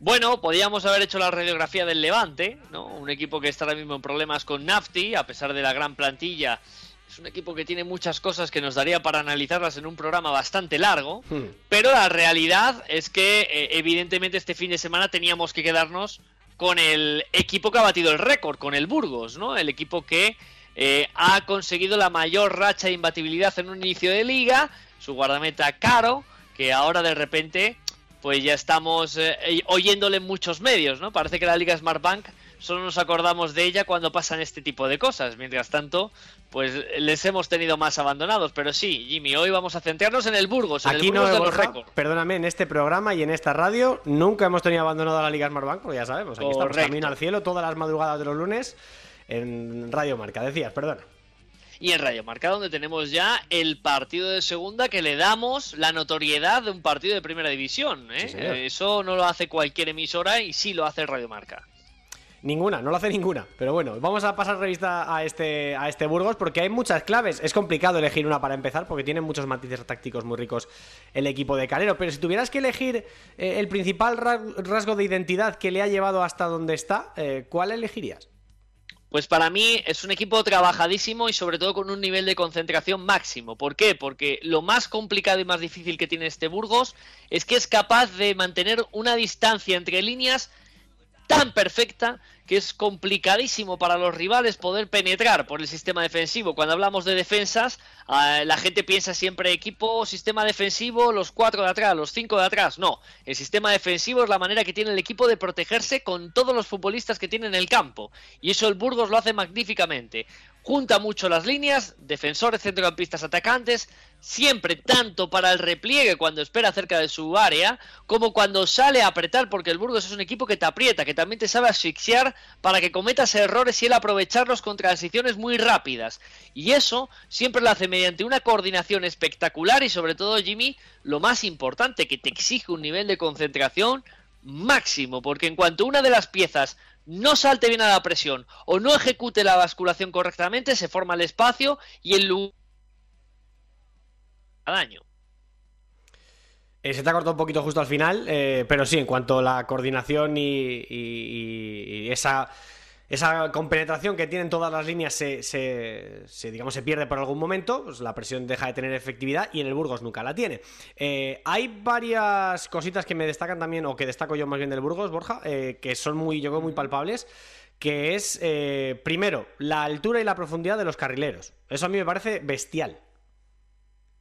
Bueno, podíamos haber hecho la radiografía del Levante, ¿no? Un equipo que está ahora mismo en problemas con Nafti, a pesar de la gran plantilla es un equipo que tiene muchas cosas que nos daría para analizarlas en un programa bastante largo, hmm. pero la realidad es que eh, evidentemente este fin de semana teníamos que quedarnos con el equipo que ha batido el récord, con el Burgos, ¿no? El equipo que eh, ha conseguido la mayor racha de imbatibilidad en un inicio de liga, su guardameta Caro, que ahora de repente pues ya estamos eh, oyéndole en muchos medios, ¿no? Parece que la Liga Smartbank solo nos acordamos de ella cuando pasan este tipo de cosas. Mientras tanto, pues les hemos tenido más abandonados. Pero sí, Jimmy, hoy vamos a centrarnos en el Burgos, en Aquí el Burgos no de los récords. Perdóname, en este programa y en esta radio nunca hemos tenido abandonado a la Liga Smartbank, porque ya sabemos, aquí estamos camino al cielo todas las madrugadas de los lunes en Radio Marca. Decías, perdona. Y en Radio Marca, donde tenemos ya el partido de segunda que le damos la notoriedad de un partido de primera división. ¿eh? Sí. Eso no lo hace cualquier emisora y sí lo hace Radio Marca. Ninguna, no lo hace ninguna. Pero bueno, vamos a pasar revista a este, a este Burgos porque hay muchas claves. Es complicado elegir una para empezar porque tiene muchos matices tácticos muy ricos el equipo de Calero. Pero si tuvieras que elegir eh, el principal ra- rasgo de identidad que le ha llevado hasta donde está, eh, ¿cuál elegirías? Pues para mí es un equipo trabajadísimo y sobre todo con un nivel de concentración máximo. ¿Por qué? Porque lo más complicado y más difícil que tiene este Burgos es que es capaz de mantener una distancia entre líneas tan perfecta que es complicadísimo para los rivales poder penetrar por el sistema defensivo. Cuando hablamos de defensas, ah, la gente piensa siempre equipo, sistema defensivo, los cuatro de atrás, los cinco de atrás. No, el sistema defensivo es la manera que tiene el equipo de protegerse con todos los futbolistas que tiene en el campo. Y eso el Burgos lo hace magníficamente junta mucho las líneas, defensores, centrocampistas, atacantes, siempre tanto para el repliegue cuando espera cerca de su área, como cuando sale a apretar, porque el Burgos es un equipo que te aprieta, que también te sabe asfixiar para que cometas errores y él aprovecharlos con transiciones muy rápidas. Y eso siempre lo hace mediante una coordinación espectacular y sobre todo, Jimmy, lo más importante, que te exige un nivel de concentración máximo, porque en cuanto una de las piezas no salte bien a la presión o no ejecute la basculación correctamente, se forma el espacio y el lugar daño. Eh, se te ha cortado un poquito justo al final, eh, pero sí, en cuanto a la coordinación y esa esa compenetración que tienen todas las líneas se, se, digamos, se pierde por algún momento, pues la presión deja de tener efectividad y en el Burgos nunca la tiene. Eh, hay varias cositas que me destacan también, o que destaco yo más bien del Burgos, Borja, eh, que son muy, yo creo, muy palpables, que es, eh, primero, la altura y la profundidad de los carrileros. Eso a mí me parece bestial.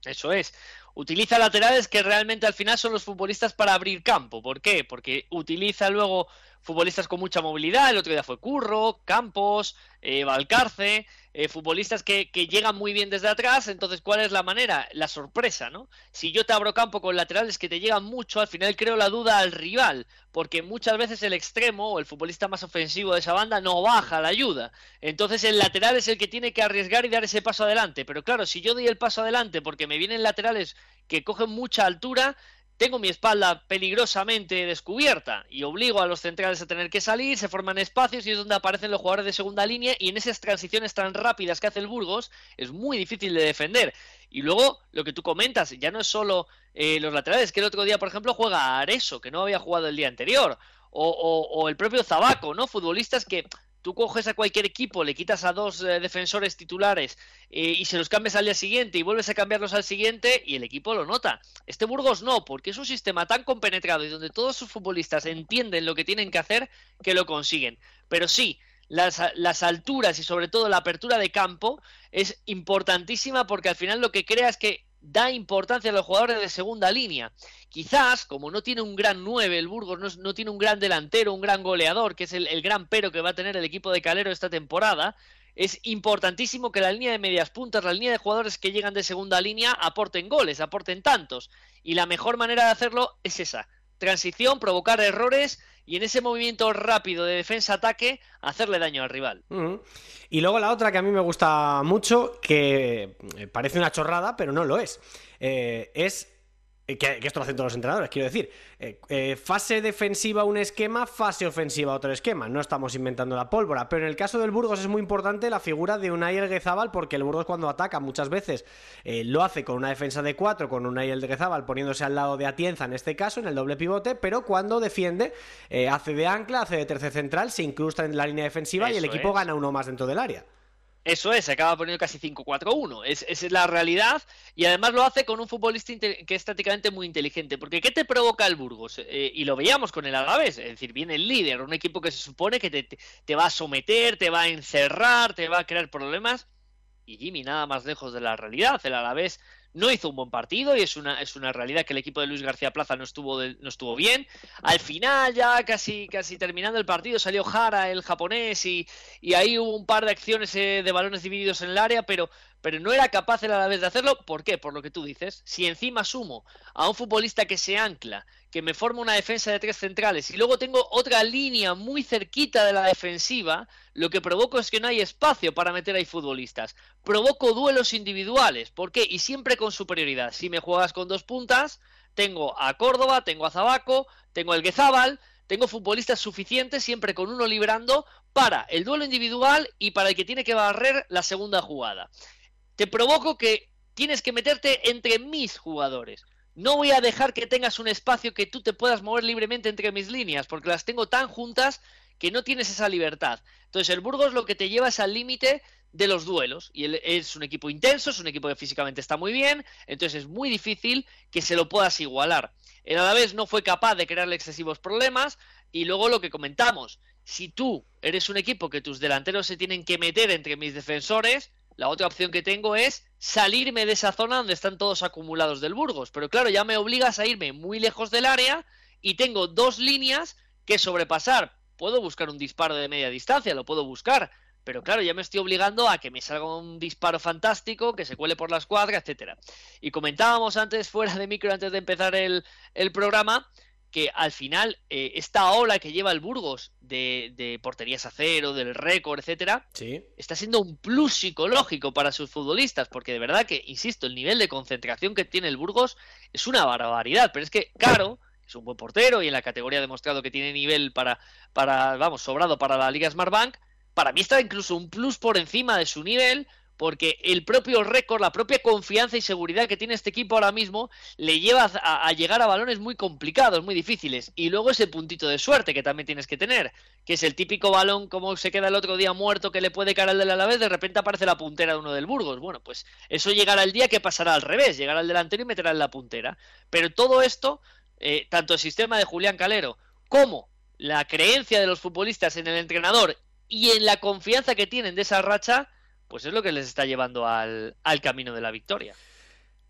Eso es. Utiliza laterales que realmente al final son los futbolistas para abrir campo. ¿Por qué? Porque utiliza luego futbolistas con mucha movilidad, el otro día fue Curro, Campos, eh, Valcarce, eh, futbolistas que, llegan muy bien desde atrás, entonces ¿cuál es la manera? La sorpresa, ¿no? Si yo te abro campo con laterales que te llegan mucho, al final creo la duda al rival, porque muchas veces el extremo o el futbolista más ofensivo de esa banda no baja la ayuda, entonces el lateral es el que tiene que arriesgar y dar ese paso adelante, pero claro, si yo doy el paso adelante porque me vienen laterales que cogen mucha altura, tengo mi espalda peligrosamente descubierta y obligo a los centrales a tener que salir, se forman espacios y es donde aparecen los jugadores de segunda línea y en esas transiciones tan rápidas que hace el Burgos es muy difícil de defender. Y luego lo que tú comentas, ya no es solo eh, los laterales, que el otro día, por ejemplo, juega Areso, que no había jugado el día anterior, o, o el propio Zabaco, ¿no? Futbolistas que tú coges a cualquier equipo, le quitas a dos eh, defensores titulares eh, y se los cambias al día siguiente y vuelves a cambiarlos al siguiente y el equipo lo nota. Este Burgos no, porque es un sistema tan compenetrado y donde todos sus futbolistas entienden lo que tienen que hacer que lo consiguen. Pero sí, las, las, alturas y sobre todo la apertura de campo es importantísima porque al final lo que crea es que da importancia a los jugadores de segunda línea. Quizás, como no tiene un gran 9, el Burgos no, tiene un gran delantero, un gran goleador, que es el, el, gran pero que va a tener el equipo de Calero esta temporada, es importantísimo que la línea de medias puntas, la línea de jugadores que llegan de segunda línea, aporten goles, aporten tantos. Y la mejor manera de hacerlo es esa, transición, provocar errores y en ese movimiento rápido de defensa-ataque hacerle daño al rival. Y luego la otra que a mí me gusta mucho, que eh, parece una chorrada, pero no lo es, eh, es eh, que, esto lo hacen todos los entrenadores, quiero decir. Eh, eh, fase defensiva un esquema, fase ofensiva otro esquema. No estamos inventando la pólvora. Pero en el caso del Burgos es muy importante la figura de Unai Elguezábal, porque el Burgos cuando ataca muchas veces lo hace con una defensa de cuatro, con Unai Elguezábal poniéndose al lado de Atienza en este caso, en el doble pivote, pero cuando defiende, hace de ancla, hace de tercer central, se incrusta en la línea defensiva y el equipo gana uno más dentro del área. Eso es, se acaba poniendo casi 5-4-1. Es, es la realidad y además lo hace con un futbolista que es tácticamente muy inteligente. Porque ¿qué te provoca el Burgos? Eh, y lo veíamos con el Alavés, es decir, viene el líder, un equipo que se supone que te, te, va a someter, te va a encerrar, te va a crear problemas. Y Jimmy nada más lejos de la realidad. El Alavés no hizo un buen partido y es una, es una realidad que el equipo de Luis García Plaza no estuvo, no estuvo bien. Al final, ya casi, casi terminando el partido, salió Jara, el japonés, y, y ahí hubo un par de acciones eh, de balones divididos en el área, pero, pero no era capaz a la vez de hacerlo. ¿Por qué? Por lo que tú dices. Si encima sumo a un futbolista que se ancla, que me forma una defensa de tres centrales y luego tengo otra línea muy cerquita de la defensiva, lo que provoco es que no hay espacio para meter ahí futbolistas. Provoco duelos individuales. ¿Por qué? Y siempre con superioridad. Si me juegas con dos puntas, tengo a Córdoba, tengo a Zabaco, tengo el Guezábal, tengo futbolistas suficientes siempre con uno librando para el duelo individual y para el que tiene que barrer la segunda jugada te provoco que tienes que meterte entre mis jugadores. No voy a dejar que tengas un espacio que tú te puedas mover libremente entre mis líneas, porque las tengo tan juntas que no tienes esa libertad. Entonces el Burgos lo que te lleva es al límite de los duelos. Y él es un equipo intenso, es un equipo que físicamente está muy bien, entonces es muy difícil que se lo puedas igualar. El Alavés no fue capaz de crearle excesivos problemas y luego lo que comentamos, si tú eres un equipo que tus delanteros se tienen que meter entre mis defensores, la otra opción que tengo es salirme de esa zona donde están todos acumulados del Burgos. Pero claro, ya me obligas a irme muy lejos del área y tengo dos líneas que sobrepasar. Puedo buscar un disparo de media distancia, lo puedo buscar, pero claro, ya me estoy obligando a que me salga un disparo fantástico, que se cuele por la escuadra, etcétera. Y comentábamos antes, fuera de micro, antes de empezar el, el programa, que al final eh, esta ola que lleva el Burgos de, de porterías a cero, del récord, etcétera, Sí. está siendo un plus psicológico para sus futbolistas, porque de verdad que, insisto, el nivel de concentración que tiene el Burgos es una barbaridad, pero es que Caro es un buen portero y en la categoría ha demostrado que tiene nivel para, para vamos, sobrado para la Liga Smartbank, para mí está incluso un plus por encima de su nivel, porque el propio récord, la propia confianza y seguridad que tiene este equipo ahora mismo le lleva a, llegar a balones muy complicados, muy difíciles. Y luego ese puntito de suerte que también tienes que tener, que es el típico balón como se queda el otro día muerto que le puede caer al del Alavés, de repente aparece la puntera de uno del Burgos. Bueno, pues eso llegará el día que pasará al revés, llegará al delantero y meterá en la puntera. Pero todo esto, eh, tanto el sistema de Julián Calero como la creencia de los futbolistas en el entrenador y en la confianza que tienen de esa racha, pues es lo que les está llevando al, camino de la victoria.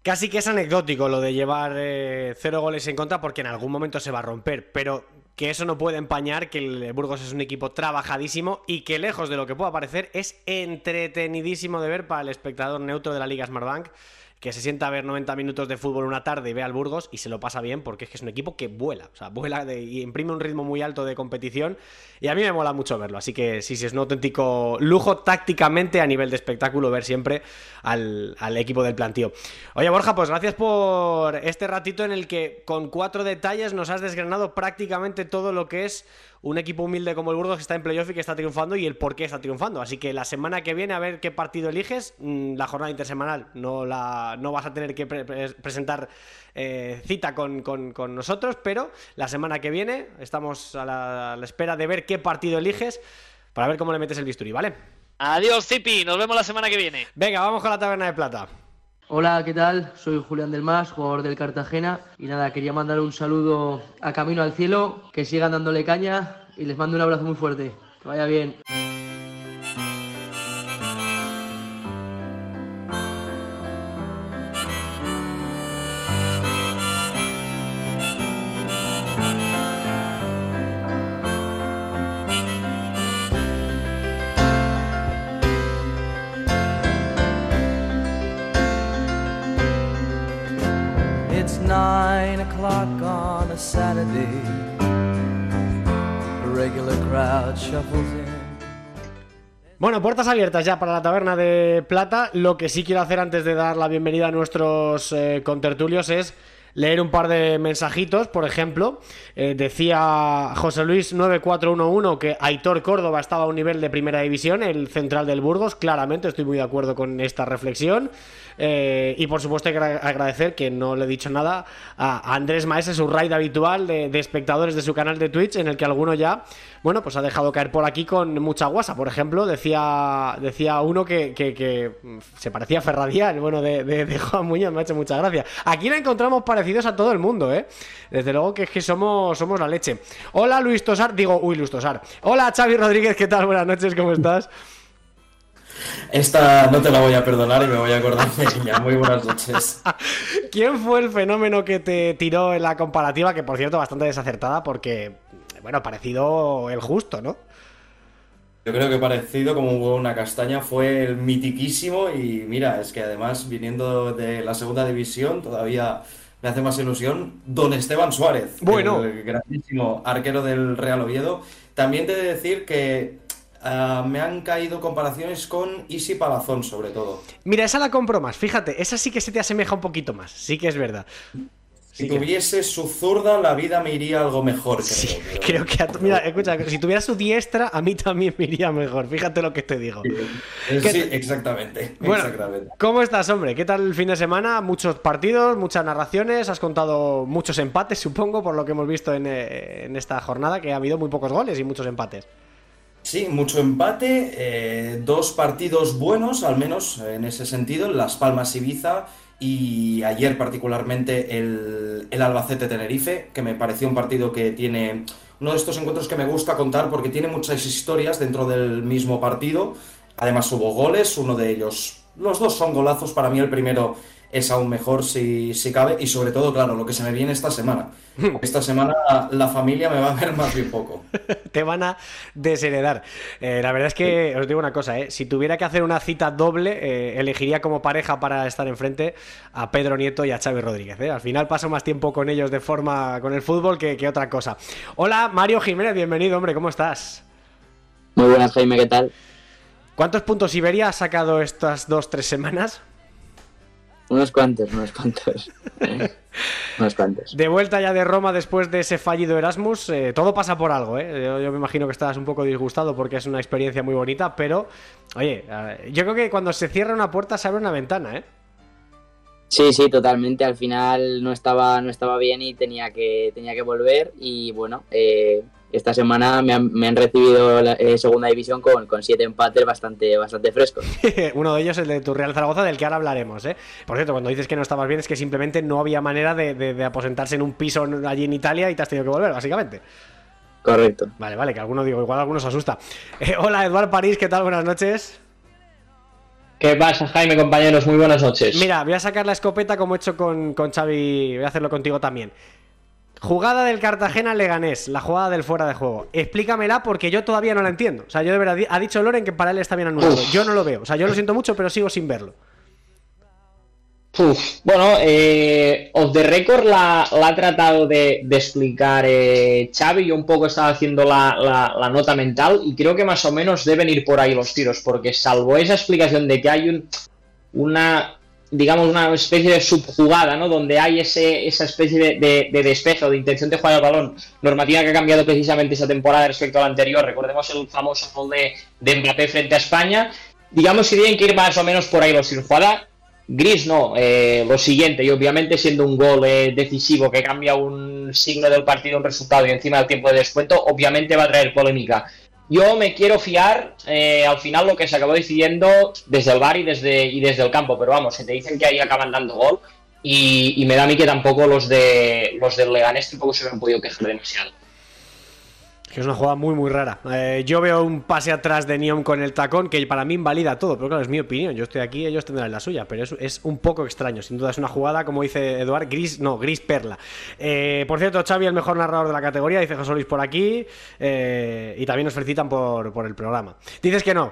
Casi que es anecdótico lo de llevar eh, cero goles en contra porque en algún momento se va a romper, pero que eso no puede empañar que el Burgos es un equipo trabajadísimo y que lejos de lo que pueda parecer es entretenidísimo de ver para el espectador neutro de la Liga Smartbank que se sienta a ver 90 minutos de fútbol una tarde y ve al Burgos y se lo pasa bien porque es que es un equipo que vuela, o sea, vuela y imprime un ritmo muy alto de competición y a mí me mola mucho verlo, así que sí, sí, es un auténtico lujo tácticamente a nivel de espectáculo ver siempre al, al equipo del plantío. Oye Borja, pues gracias por este ratito en el que con cuatro detalles nos has desgranado prácticamente todo lo que es un equipo humilde como el Burgos que está en playoff y que está triunfando y el por qué está triunfando. Así que la semana que viene a ver qué partido eliges, mm, la jornada intersemanal no, la, no vas a tener que pre pre presentar eh, cita con, con, con, nosotros, pero la semana que viene estamos a la, a la espera de ver qué partido eliges para ver cómo le metes el bisturí, ¿vale? Adiós, Zipi, nos vemos la semana que viene. Venga, vamos con la taberna de plata. Hola, ¿qué tal? Soy Julián del Mas, jugador del Cartagena. Y nada, quería mandar un saludo a Camino al Cielo, que sigan dándole caña y les mando un abrazo muy fuerte. Que vaya bien. Bueno, puertas abiertas ya para la taberna de plata. Lo que sí quiero hacer antes de dar la bienvenida a nuestros eh, contertulios es leer un par de mensajitos. Por ejemplo, eh, decía José Luis 9411 que Aitor Córdoba estaba a un nivel de primera división, el central del Burgos. Claramente estoy muy de acuerdo con esta reflexión. Eh, y por supuesto hay que agradecer, que no le he dicho nada, a Andrés Maese, su raid habitual de, espectadores de su canal de Twitch, en el que alguno ya, bueno, pues ha dejado caer por aquí con mucha guasa. Por ejemplo, decía, decía uno que, que se parecía a Ferradía, el bueno de, de, Juan Muñoz, me ha hecho mucha gracia. Aquí la encontramos a todo el mundo, ¿eh? Desde luego que es que somos, somos la leche. Hola Luis Tosar, digo, uy, Luis Tosar. Hola Xavi Rodríguez, ¿qué tal? Buenas noches, ¿cómo estás? Esta no te la voy a perdonar y me voy a acordar de ella. Muy buenas noches. ¿Quién fue el fenómeno que te tiró en la comparativa? Que por cierto, bastante desacertada porque, bueno, parecido el justo, ¿no? Yo creo que parecido como una castaña fue el mitiquísimo y mira, es que además viniendo de la segunda división todavía me hace más ilusión Don Esteban Suárez, bueno. el grandísimo arquero del Real Oviedo. También te he de decir que Uh, me han caído comparaciones con Isi Palazón, sobre todo. Mira, esa la compro más, fíjate, esa sí que se te asemeja un poquito más, sí que es verdad. Si tuviese su zurda, la vida me iría algo mejor, creo. Sí, creo que. A... Mira, escucha, si tuviera su diestra, a mí también me iría mejor. Fíjate lo que te digo. Sí, sí exactamente. Bueno, exactamente. ¿cómo estás, hombre? ¿Qué tal el fin de semana? Muchos partidos, muchas narraciones. Has contado muchos empates, supongo, por lo que hemos visto en, en esta jornada, que ha habido muy pocos goles y muchos empates. Sí, mucho empate, eh, dos partidos buenos, al menos en ese sentido, Las Palmas Ibiza y ayer particularmente el, el Albacete Tenerife, que me pareció un partido que tiene uno de estos encuentros que me gusta contar porque tiene muchas historias dentro del mismo partido. Además hubo goles, uno de ellos, los dos son golazos, para mí el primero es aún mejor si, si cabe y sobre todo, claro, lo que se me viene esta semana. Esta semana la familia me va a ver más bien poco. Te van a desheredar. Eh, la verdad es que os digo una cosa, eh, si tuviera que hacer una cita doble, eh, elegiría como pareja para estar enfrente a Pedro Nieto y a Xavi Rodríguez. Al final paso más tiempo con ellos de forma con el fútbol que, que otra cosa. Hola, Mario Jiménez, bienvenido, hombre, ¿cómo estás? Muy buenas, Jaime, ¿qué tal? ¿Cuántos puntos Iberia ha sacado estas dos, tres semanas? Unos cuantos, unos cuantos. unos cuantos. De vuelta ya de Roma después de ese fallido Erasmus, eh, todo pasa por algo, ¿eh? Yo, me imagino que estás un poco disgustado porque es una experiencia muy bonita, pero, oye, yo creo que cuando se cierra una puerta se abre una ventana, ¿eh? Sí, sí, totalmente. Al final no estaba, no estaba bien y tenía que, tenía que volver. Y bueno, eh, esta semana me han, recibido la eh, segunda división con, siete empates bastante, bastante frescos. Uno de ellos es el de tu Real Zaragoza, del que ahora hablaremos. ¿eh? Por cierto, cuando dices que no estabas bien es que simplemente no había manera de, aposentarse en un piso allí en Italia y te has tenido que volver, básicamente. Correcto. Vale, vale, que alguno digo, igual algunos asusta. Eh, hola, Eduard París, ¿qué tal? Buenas noches. ¿Qué pasa, Jaime, compañeros? Muy buenas noches. Mira, voy a sacar la escopeta como he hecho con, con Xavi, voy a hacerlo contigo también. Jugada del Cartagena Leganés, la jugada del fuera de juego. Explícamela porque yo todavía no la entiendo. O sea, yo de verdad, ha dicho Loren que para él está bien anulado. Yo no lo veo. O sea, yo lo siento mucho, pero sigo sin verlo. Bueno, eh, Off the Record la, ha tratado de, explicar eh, Xavi. Yo un poco estaba haciendo la, la, nota mental y creo que más o menos deben ir por ahí los tiros, porque salvo esa explicación de que hay un, una digamos, una especie de subjugada, ¿no? Donde hay ese, esa especie de, de, despeje o de intención de jugar al balón, normativa que ha cambiado precisamente esa temporada respecto a la anterior. Recordemos el famoso gol de, de Mbappé frente a España. Digamos que tienen que ir más o menos por ahí los jugada. Gris no, eh, lo siguiente, y obviamente siendo un gol eh, decisivo que cambia un signo del partido, un resultado y encima del tiempo de descuento, obviamente va a traer polémica. Yo me quiero fiar eh, al final lo que se acabó decidiendo desde el bar y desde, y desde el campo, pero vamos, se te dicen que ahí acaban dando gol y, me da a mí que tampoco los de los del Leganés tampoco se han podido quejar demasiado que es una jugada muy, muy rara. Eh, yo veo un pase atrás de Neon con el tacón que para mí invalida todo, pero claro, es mi opinión. Yo estoy aquí, ellos tendrán la suya, pero es, es un poco extraño. Sin duda es una jugada, como dice Eduard, gris, no, gris perla. Eh, por cierto, Xavi, el mejor narrador de la categoría, dice José Luis por aquí, eh, y también nos felicitan por, por el programa. Dices que no,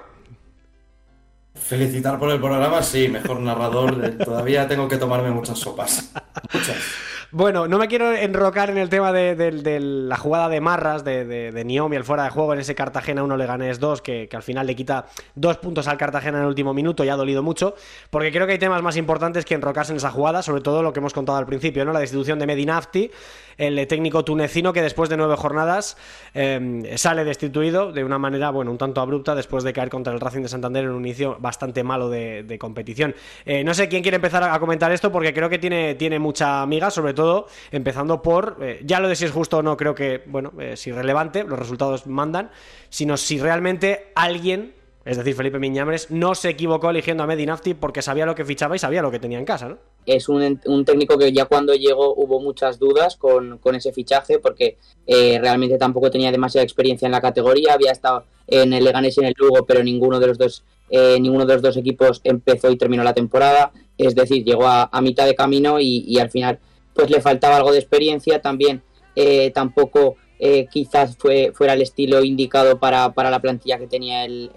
Felicitar por el programa, sí, mejor narrador. Todavía tengo que tomarme muchas sopas. Muchas. Bueno, no me quiero enrocar en el tema de, la jugada de Marras, de, Niomi, el fuera de juego en ese Cartagena 1 Leganés 2, que, que al final le quita dos puntos al Cartagena en el último minuto y ha dolido mucho, porque creo que hay temas más importantes que enrocarse en esa jugada, sobre todo lo que hemos contado al principio, ¿no? La destitución de Medinafti, el técnico tunecino que después de nueve jornadas em, sale destituido de una manera, bueno, un tanto abrupta después de caer contra el Racing de Santander en un inicio bastante malo de, competición. Eh, no sé quién quiere empezar a comentar esto porque creo que tiene, tiene mucha amiga, sobre todo empezando por, eh, ya lo de si es justo o no, creo que, bueno, es irrelevante, los resultados mandan, sino si realmente alguien es decir, Felipe Miñambres no se equivocó eligiendo a Medinafti porque sabía lo que fichaba y sabía lo que tenía en casa. Es un, técnico que ya cuando llegó hubo muchas dudas con, ese fichaje porque eh, realmente tampoco tenía demasiada experiencia en la categoría, había estado en el Leganés y en el Lugo, pero ninguno de los dos, eh, ninguno de los dos equipos empezó y terminó la temporada, es decir, llegó a, mitad de camino y, al final pues le faltaba algo de experiencia, también eh, tampoco eh, quizás fue, fuera el estilo indicado para, la plantilla que tenía el,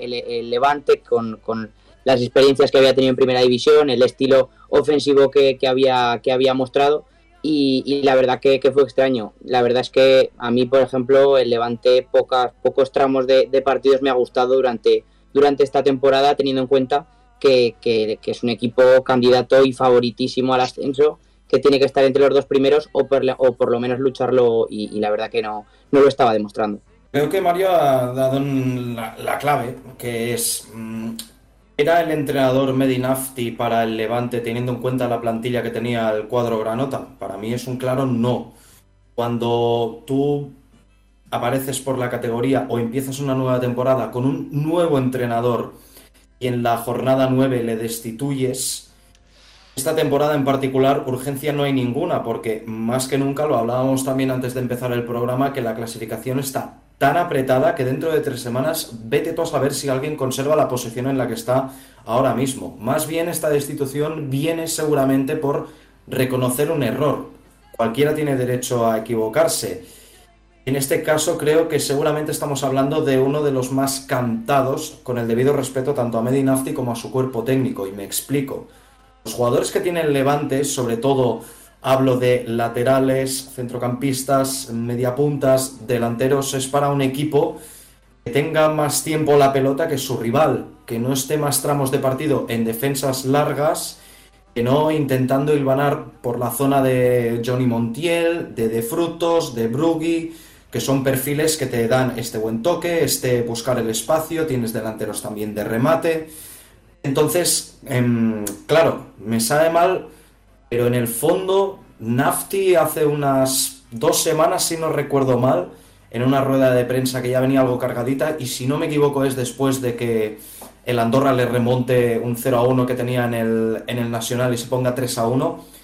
Levante, con, las experiencias que había tenido en primera división, el estilo ofensivo que, había, que había mostrado. Y, la verdad que, fue extraño. La verdad es que a mí, por ejemplo, el Levante pocas, pocos tramos de, partidos me ha gustado durante, durante esta temporada, teniendo en cuenta que, que es un equipo candidato y favoritísimo al ascenso que tiene que estar entre los dos primeros o por, lo menos lucharlo y, la verdad que no, no lo estaba demostrando. Creo que Mario ha dado la, clave, que es... Mm, ¿Era el entrenador Medinafti para el Levante teniendo en cuenta la plantilla que tenía el cuadro Granota? Para mí es un claro no. Cuando tú apareces por la categoría o empiezas una nueva temporada con un nuevo entrenador y en la jornada 9 le destituyes, esta temporada en particular urgencia no hay ninguna porque más que nunca, lo hablábamos también antes de empezar el programa, que la clasificación está tan apretada que dentro de tres semanas vete tú a saber si alguien conserva la posición en la que está ahora mismo. Más bien esta destitución viene seguramente por reconocer un error. Cualquiera tiene derecho a equivocarse. En este caso creo que seguramente estamos hablando de uno de los más cantados, con el debido respeto tanto a Medinafti como a su cuerpo técnico, y me explico. Los jugadores que tienen Levante, sobre todo hablo de laterales, centrocampistas, mediapuntas, delanteros, es para un equipo que tenga más tiempo la pelota que su rival, que no esté más tramos de partido en defensas largas, que no intentando hilvanar por la zona de Johnny Montiel, de De Frutos, de Brugui, que son perfiles que te dan este buen toque, este buscar el espacio, tienes delanteros también de remate. Entonces, em, claro, me sabe mal, pero en el fondo, Nafti hace unas dos semanas, si no recuerdo mal, en una rueda de prensa que ya venía algo cargadita, y si no me equivoco es después de que el Andorra le remonte un 0 a 1 que tenía en el, en el Nacional y se ponga 3 a 1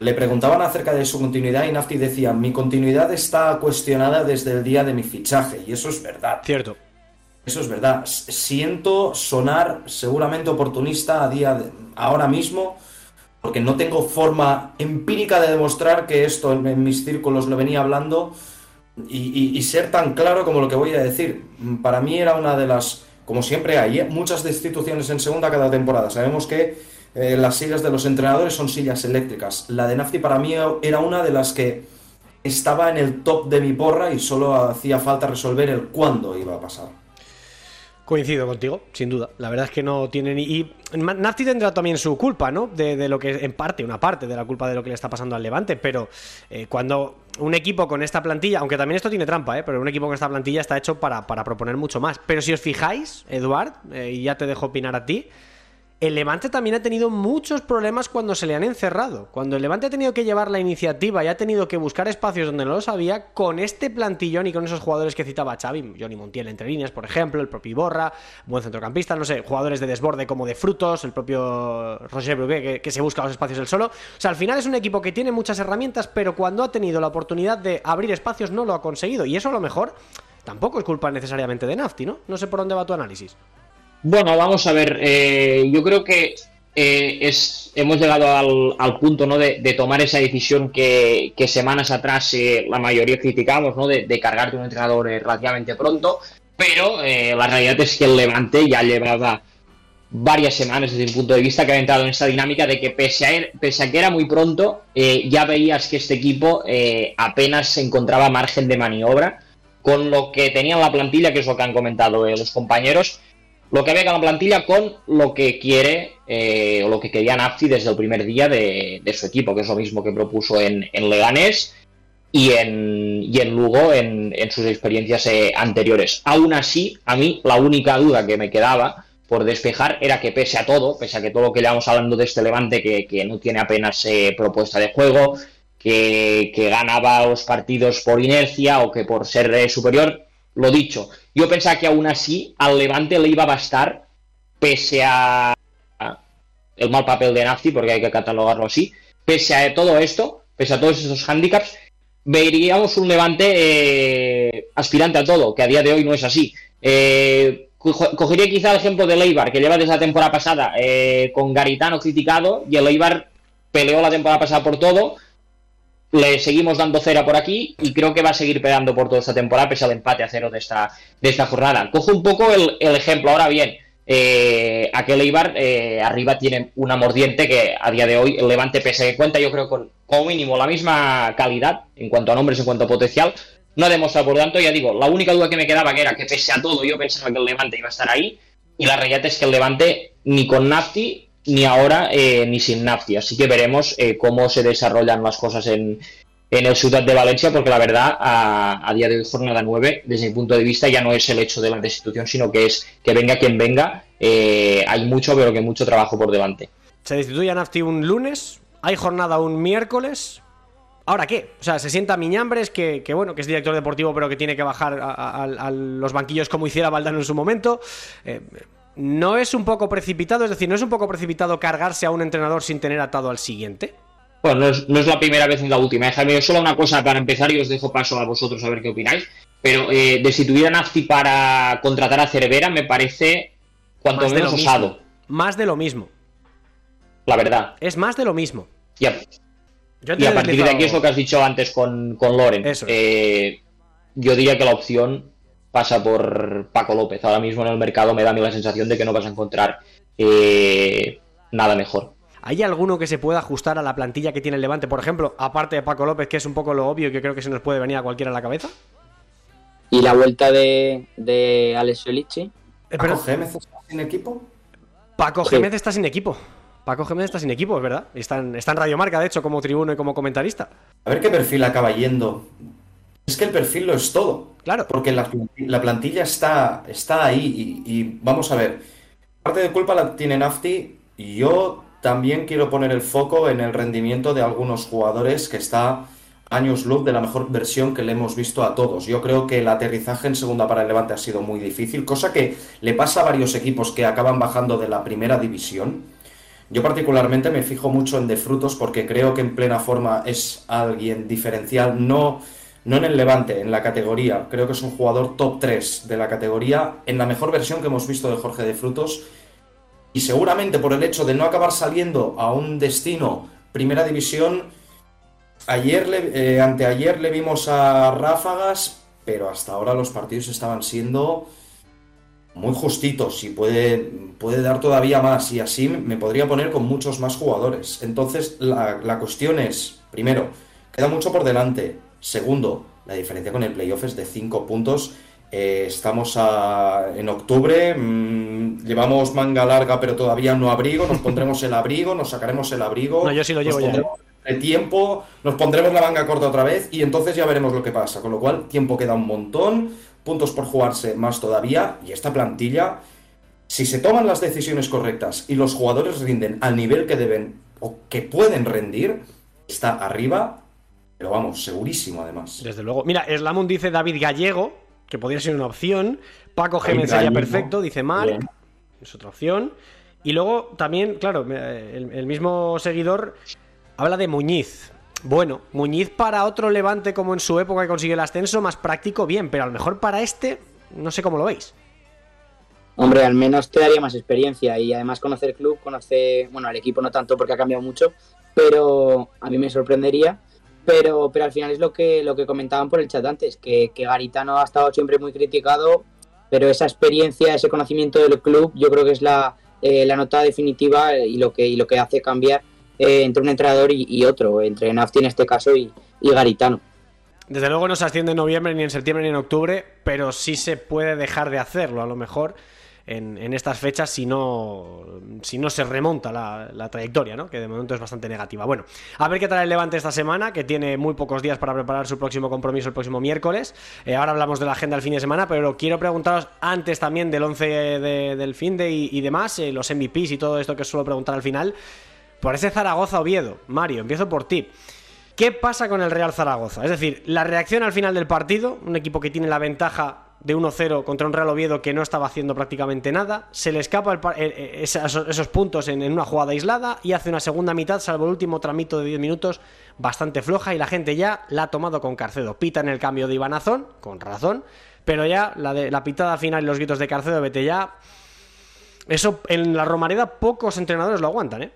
le preguntaban acerca de su continuidad y Nafti decía, mi continuidad está cuestionada desde el día de mi fichaje. Y eso es verdad. Cierto. Eso es verdad. Siento sonar seguramente oportunista a día de, ahora mismo, porque no tengo forma empírica de demostrar que esto en, mis círculos lo venía hablando y, ser tan claro como lo que voy a decir. Para mí era una de las, como siempre hay, muchas destituciones en segunda cada temporada. Sabemos que eh, las sillas de los entrenadores son sillas eléctricas. La de Nafti para mí era una de las que estaba en el top de mi porra y solo hacía falta resolver el cuándo iba a pasar. Coincido contigo, sin duda. La verdad es que no tiene ni. Y Nafti tendrá también su culpa, ¿no? De, lo que, en parte, una parte de la culpa de lo que le está pasando al Levante. Pero eh, cuando un equipo con esta plantilla, aunque también esto tiene trampa, ¿eh? Pero un equipo con esta plantilla está hecho para, proponer mucho más. Pero si os fijáis, Eduard, eh, y ya te dejo opinar a ti, el Levante también ha tenido muchos problemas cuando se le han encerrado. Cuando el Levante ha tenido que llevar la iniciativa y ha tenido que buscar espacios donde no lo sabía, con este plantillón y con esos jugadores que citaba Xavi, Johnny Montiel entre líneas, por ejemplo, el propio Iborra, buen centrocampista, no sé, jugadores de desborde como de frutos, el propio Roger Brugué que, se busca los espacios del solo. O sea, al final es un equipo que tiene muchas herramientas, pero cuando ha tenido la oportunidad de abrir espacios no lo ha conseguido. Y eso a lo mejor tampoco es culpa necesariamente de Nafti, ¿no? No sé por dónde va tu análisis. Bueno, vamos a ver. Eh, yo creo que eh, es, hemos llegado al, punto ¿no? de, tomar esa decisión que, semanas atrás eh, la mayoría criticamos, ¿no? de, cargarte un entrenador relativamente pronto. Pero la realidad es que el Levante ya llevaba varias semanas desde mi punto de vista que ha entrado en esta dinámica de que pese a, pese a que era muy pronto, ya veías que este equipo apenas se encontraba margen de maniobra con lo que tenía en la plantilla, que es lo que han comentado los compañeros, lo que había la plantilla con lo que quiere eh, o lo que quería Nafti desde el primer día de, su equipo, que es lo mismo que propuso en, Leganés y en, y en Lugo en, sus experiencias eh, anteriores. Aún así, a mí la única duda que me quedaba por despejar era que pese a todo, pese a que todo lo que llevamos hablando de este Levante, que, no tiene apenas eh, propuesta de juego, que, que, ganaba los partidos por inercia o que por ser superior, lo dicho, yo pensaba que aún así al Levante le iba a bastar, pese a el mal papel de Nafti, porque hay que catalogarlo así, pese a todo esto, pese a todos estos hándicaps, veríamos un Levante eh, aspirante a todo, que a día de hoy no es así. Eh, cogería quizá el ejemplo de Leibar, que lleva desde la temporada pasada eh, con Garitano criticado, y el Leibar peleó la temporada pasada por todo, le seguimos dando cera por aquí y creo que va a seguir pegando por toda esta temporada pese al empate a cero de esta, de esta jornada. Cojo un poco el, ejemplo. Ahora bien, eh, aquel Eibar eh, arriba tiene una mordiente que a día de hoy el Levante pese que cuenta yo creo con como mínimo la misma calidad en cuanto a nombres, en cuanto a potencial. No ha demostrado, por tanto, ya digo, la única duda que me quedaba que era que pese a todo yo pensaba que el Levante iba a estar ahí y la realidad es que el Levante ni con Nafti ni ahora eh, ni sin Nafti. Así que veremos eh, cómo se desarrollan las cosas en, en el Ciudad de Valencia, porque la verdad, a, día de hoy, jornada 9, desde mi punto de vista, ya no es el hecho de la destitución, sino que es que venga quien venga. Eh, hay mucho, pero que mucho trabajo por delante. Se destituye a Nafti un lunes, hay jornada un miércoles. ¿Ahora qué? O sea, se sienta Miñambres, que, bueno, que es director deportivo, pero que tiene que bajar a, a- a los banquillos como hiciera Valdano en su momento. ¿No es un poco precipitado? Es decir, ¿no es un poco precipitado cargarse a un entrenador sin tener atado al siguiente? Bueno, no es, no es la primera vez ni la última. Déjame solo una cosa para empezar y os dejo paso a vosotros a ver qué opináis. Pero eh, destituir a Nafti para contratar a Cervera me parece cuanto Más menos mismo. osado, Más de lo mismo. la verdad. Es más de lo mismo. Y a, Yo y a partir de aquí es lo que has dicho antes con, con Loren. Eso es. Eh, yo diría que la opción pasa por Paco López. Ahora mismo en el mercado me da a mí la sensación de que no vas a encontrar eh, nada mejor. ¿Hay alguno que se pueda ajustar a la plantilla que tiene el Levante? Por ejemplo, aparte de Paco López, que es un poco lo obvio y que creo que se nos puede venir a cualquiera a la cabeza. Y la vuelta de, de Alex Solici. Eh, pero- ¿Paco Gémez está sin equipo? Paco Sí. Gémez está sin equipo. Paco Gémez está sin equipo, es verdad. Está en, está en Radio Marca, de hecho, como tribuno y como comentarista. A ver qué perfil acaba yendo. Es que el perfil lo es todo. Claro. Porque la, la plantilla está, está ahí y, y vamos a ver. Parte de culpa la tiene Nafti y yo también quiero poner el foco en el rendimiento de algunos jugadores que está años luz de la mejor versión que le hemos visto a todos. Yo creo que el aterrizaje en segunda para el Levante ha sido muy difícil, cosa que le pasa a varios equipos que acaban bajando de la primera división. Yo particularmente me fijo mucho en De Frutos porque creo que en plena forma es alguien diferencial, no, no en el Levante, en la categoría. Creo que es un jugador top 3 de la categoría, en la mejor versión que hemos visto de Jorge De Frutos. Y seguramente por el hecho de no acabar saliendo a un destino primera división, ayer le- eh, anteayer le vimos a ráfagas, pero hasta ahora los partidos estaban siendo muy justitos y puede, puede dar todavía más y así me podría poner con muchos más jugadores. Entonces la, la cuestión es, primero, queda mucho por delante. Segundo, la diferencia con el playoff es de 5 puntos. Eh, estamos a- en octubre, mm, llevamos manga larga pero todavía no abrigo, nos pondremos el abrigo, nos sacaremos el abrigo. No, yo sí lo llevo ya. el tiempo, nos pondremos la manga corta otra vez y entonces ya veremos lo que pasa. Con lo cual, tiempo queda un montón, puntos por jugarse más todavía y esta plantilla, si se toman las decisiones correctas y los jugadores rinden al nivel que deben o que pueden rendir, está arriba, pero vamos, segurísimo además. Desde luego. Mira, Slamun dice David Gallego, que podría ser una opción. Paco Gémez sería perfecto, dice. Bien. Es otra opción. Y luego también, claro, el, el mismo seguidor habla de Muñiz. Bueno, Muñiz para otro levante como en su época que consiguió el ascenso, más práctico, bien, pero a lo mejor para este, no sé cómo lo veis. Hombre, al menos te daría más experiencia y además conocer el club, conocer, bueno, al equipo no tanto porque ha cambiado mucho, pero a mí me sorprendería. Pero, pero al final es lo que, lo que comentaban por el chat antes, que, que Garitano ha estado siempre muy criticado, pero esa experiencia, ese conocimiento del club, yo creo que es la, eh, la nota definitiva y lo que, y lo que hace cambiar eh, entre un entrenador y, otro, entre Nafti en este caso y, y Garitano. Desde luego no se asciende en noviembre, ni en septiembre, ni en octubre, pero sí se puede dejar de hacerlo, a lo mejor, en, estas fechas, si no, si no se remonta la, trayectoria, ¿no? Que de momento es bastante negativa. Bueno, a ver qué tal el Levante esta semana, que tiene muy pocos días para preparar su próximo compromiso el próximo miércoles. Eh, ahora hablamos de la agenda del fin de semana, pero quiero preguntaros antes también del 11 de- del fin de y, demás, eh, los MVPs y todo esto que suelo preguntar al final. Por ese Zaragoza-Oviedo, Mario, empiezo por ti. ¿Qué pasa con el Real Zaragoza? Es decir, la reacción al final del partido, un equipo que tiene la ventaja de 1-0 contra un Real Oviedo que no estaba haciendo prácticamente nada, se le escapa eh, eh, esos, puntos en, una jugada aislada y hace una segunda mitad, salvo el último tramito de 10 minutos, bastante floja y la gente ya la ha tomado con Carcedo. Pita en el cambio de Ibanazón, con razón, pero ya la, la pitada final y los gritos de Carcedo, vete ya. Eso en la Romareda pocos entrenadores lo aguantan, ¿eh?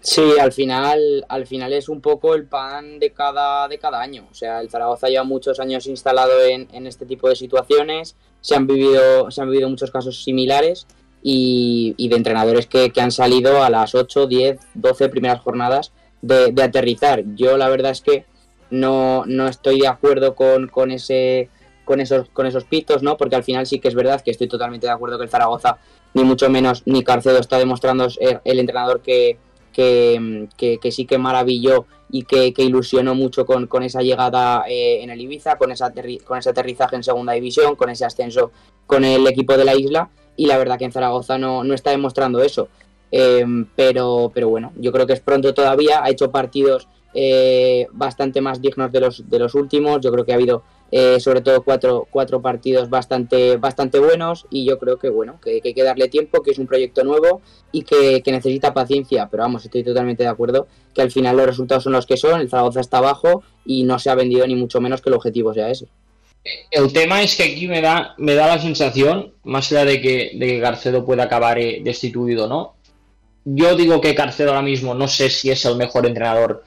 Sí, al final, al final es un poco el pan de cada, de cada año. O sea, el Zaragoza lleva muchos años instalado en, en este tipo de situaciones. Se han vivido, se han vivido muchos casos similares y, y de entrenadores que, que han salido a las 8, 10, 12 primeras jornadas de, de aterrizar. Yo la verdad es que no, no estoy de acuerdo con, con ese con esos, con esos pitos, ¿no? Porque al final sí que es verdad que estoy totalmente de acuerdo que el Zaragoza, ni mucho menos, ni Carcedo está demostrando el entrenador que, que, que, sí que maravilló y que, ilusionó mucho con, esa llegada eh, en el Ibiza, con, esa con ese aterrizaje en segunda división, con ese ascenso con el equipo de la isla. Y la verdad que en Zaragoza no, no está demostrando eso. Eh, pero, pero bueno, yo creo que es pronto todavía. Ha hecho partidos eh, bastante más dignos de los, de los últimos. Yo creo que ha habido eh, sobre todo cuatro, cuatro partidos bastante, bastante buenos y yo creo que bueno, que, hay que darle tiempo, que es un proyecto nuevo y que, que, necesita paciencia, pero vamos, estoy totalmente de acuerdo que al final los resultados son los que son, el Zaragoza está abajo y no se ha vendido ni mucho menos que el objetivo sea ese. El tema es que aquí me da, me da la sensación, más allá de que, de que Garcedo pueda acabar eh, destituido, ¿no? Yo digo que Garcedo ahora mismo no sé si es el mejor entrenador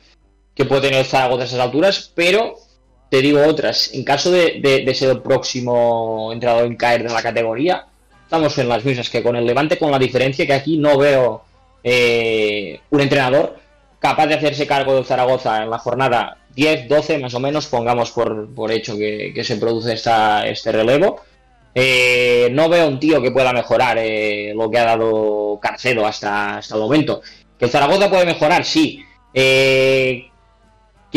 que puede tener Zaragoza a esas alturas, pero te digo otras. En caso de, ser el próximo entrenador en caer de la categoría, estamos en las mismas que con el Levante, con la diferencia que aquí no veo eh, un entrenador capaz de hacerse cargo del Zaragoza en la jornada 10, 12 más o menos, pongamos por, hecho que, se produce este relevo. Eh, no veo un tío que pueda mejorar eh, lo que ha dado Carcedo hasta, hasta el momento. Que el Zaragoza puede mejorar, sí.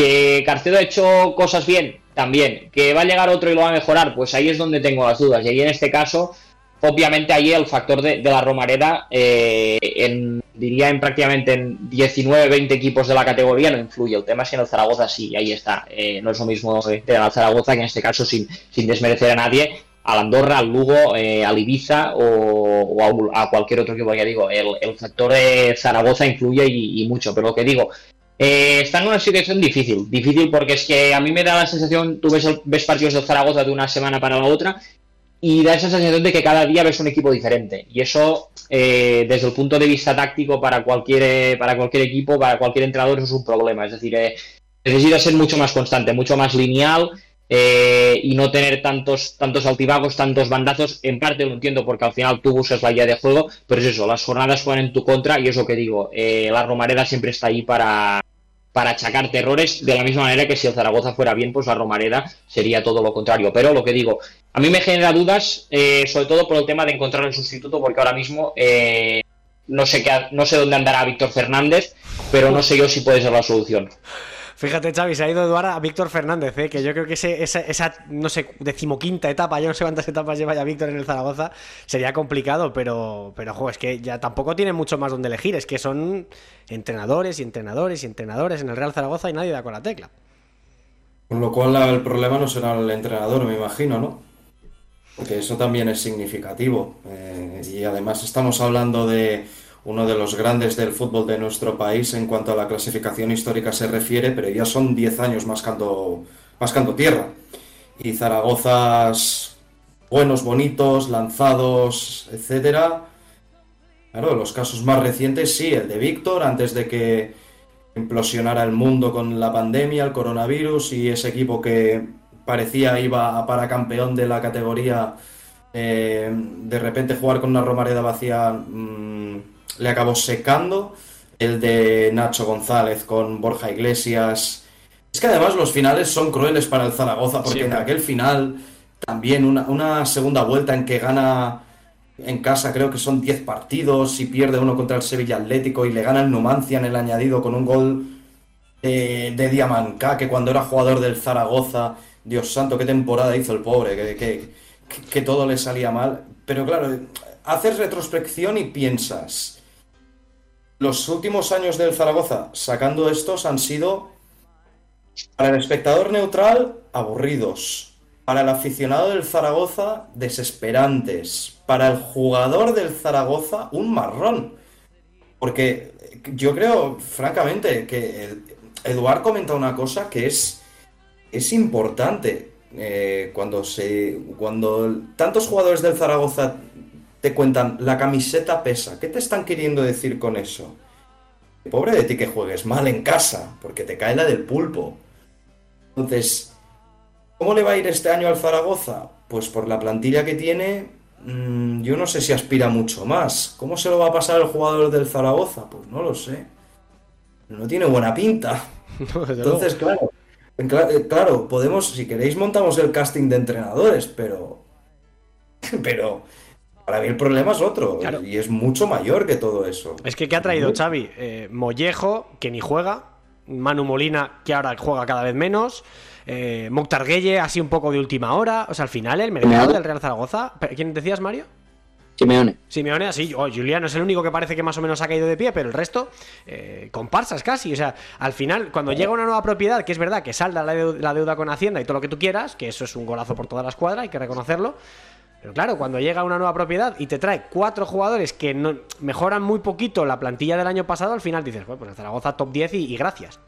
Que Carcedo ha hecho cosas bien, también. Que va a llegar otro y lo va a mejorar, pues ahí es donde tengo las dudas. Y ahí en este caso, obviamente ahí el factor de, de la Romareda, eh, en, diría en prácticamente en 19, 20 equipos de la categoría no influye. El tema es que en el Zaragoza sí, ahí está. Eh, no es lo mismo tener al Zaragoza que en este caso sin, sin desmerecer a nadie. Al Andorra, al Lugo, eh, al Ibiza o, a, cualquier otro equipo. Ya digo, el, el factor de Zaragoza influye y mucho. Pero lo que digo, eh, está en una situación difícil, difícil porque es que a mí me da la sensación, tú ves, el, ves partidos de Zaragoza de una semana para la otra y da esa sensación de que cada día ves un equipo diferente. Y eso eh, desde el punto de vista táctico para cualquier para cualquier equipo, para cualquier entrenador es un problema, es decir, eh, necesita ser mucho más constante, mucho más lineal eh, y no tener tantos tantos altibagos, tantos bandazos, en parte lo entiendo porque al final tú buscas la guía de juego, pero es eso, las jornadas juegan en tu contra y es lo que digo, eh, la Romareda siempre está ahí para para achacarte errores, de la misma manera que si el Zaragoza fuera bien, pues la Romareda sería todo lo contrario. Pero lo que digo, a mí me genera dudas, eh, sobre todo por el tema de encontrar el sustituto, porque ahora mismo eh, no, sé qué, no sé dónde andará Víctor Fernández, pero no sé yo si puede ser la solución. Fíjate, Xavi, se ha ido Eduardo a Víctor Fernández, ¿eh? que yo creo que esa, no sé, decimoquinta etapa, yo no sé cuántas etapas lleva ya Víctor en el Zaragoza, sería complicado, pero, pero jo, es que ya tampoco tiene mucho más donde elegir, es que son entrenadores y entrenadores y entrenadores en el Real Zaragoza y nadie da con la tecla. Con lo cual el problema no será el entrenador, me imagino, ¿no? Porque eso también es significativo. Eh, y además estamos hablando de uno de los grandes del fútbol de nuestro país en cuanto a la clasificación histórica se refiere, pero ya son 10 años mascando, mascando tierra. Y Zaragozas buenos, bonitos, lanzados, etcétera. Claro, los casos más recientes sí, el de Víctor, antes de que implosionara el mundo con la pandemia, el coronavirus y ese equipo que parecía iba para campeón de la categoría, eh, de repente jugar con una Romareda vacía mmm, le acabó secando. El de Nacho González con Borja Iglesias. Es que además los finales son crueles para el Zaragoza, porque en aquel final también una, una, segunda vuelta en que gana en casa, creo que son 10 partidos, y pierde uno contra el Sevilla Atlético y le gana el Numancia en el añadido con un gol de, de Diamancá, que cuando era jugador del Zaragoza, Dios santo, qué temporada hizo el pobre, que, que, que todo le salía mal. Pero claro, haces retrospección y piensas los últimos años del Zaragoza, sacando estos, han sido para el espectador neutral aburridos, para el aficionado del Zaragoza desesperantes, para el jugador del Zaragoza un marrón. Porque yo creo, francamente, que Eduard comenta una cosa que es, es importante. Eh, cuando se. Cuando tantos jugadores del Zaragoza te cuentan, la camiseta pesa. ¿Qué te están queriendo decir con eso? Pobre de ti que juegues mal en casa, porque te cae la del pulpo. Entonces, ¿cómo le va a ir este año al Zaragoza? Pues por la plantilla que tiene, mmm, yo no sé si aspira mucho más. ¿Cómo se lo va a pasar el jugador del Zaragoza? Pues no lo sé. No tiene buena pinta. Entonces, claro, claro, podemos, si queréis, montamos el casting de entrenadores, pero. Pero para mí el problema es otro claro. y es mucho mayor que todo eso. Es que ¿qué ha traído Xavi? Eh, Mollejo, que ni juega, Manu Molina, que ahora juega cada vez menos, eh, Mokhtar Gueye, así un poco de última hora. O sea, al final el mercado del Real Zaragoza. ¿Quién decías, Mario? Simeone. Simeone, así, oh, Juliano es el único que parece que más o menos ha caído de pie, pero el resto, eh, comparsas casi. O sea, al final, cuando llega una nueva propiedad, que es verdad que salda la deuda, la deuda con Hacienda y todo lo que tú quieras, que eso es un golazo por toda la escuadra, hay que reconocerlo. Pero claro, cuando llega una nueva propiedad y te trae cuatro jugadores que no, mejoran muy poquito la plantilla del año pasado, al final dices, pues Zaragoza top 10 y, y gracias.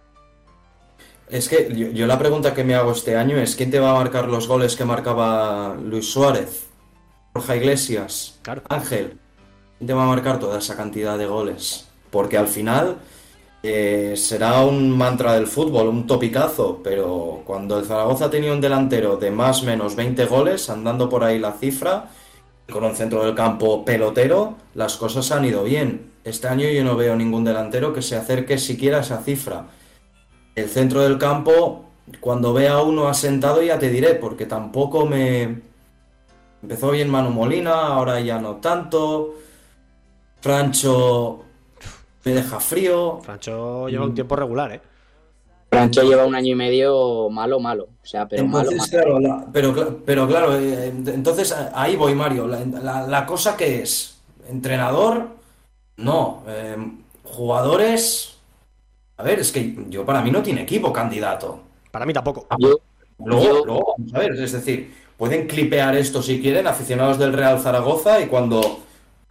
Es que yo, yo la pregunta que me hago este año es ¿quién te va a marcar los goles que marcaba Luis Suárez? Borja Iglesias, Ángel. ¿Quién te va a marcar toda esa cantidad de goles? Porque al final eh, será un mantra del fútbol, un topicazo, pero cuando el Zaragoza tenía un delantero de más o menos 20 goles, andando por ahí la cifra, con un centro del campo pelotero, las cosas han ido bien. Este año yo no veo ningún delantero que se acerque siquiera a esa cifra. El centro del campo, cuando vea uno asentado ya te diré, porque tampoco me... Empezó bien Manu Molina, ahora ya no tanto. Francho me deja frío. Francho lleva un tiempo regular, ¿eh? Francho lleva un año y medio malo, malo. O sea, pero Entonces, malo, claro, la- pero, pero claro, eh, entonces ahí voy, Mario. La, la- la cosa que es, entrenador, no. Eh, jugadores, a ver, es que yo para mí no tiene equipo candidato. Para mí tampoco. Yo, Luego, yo- luego, vamos a ver, es decir, pueden clipear esto si quieren, aficionados del Real Zaragoza, y cuando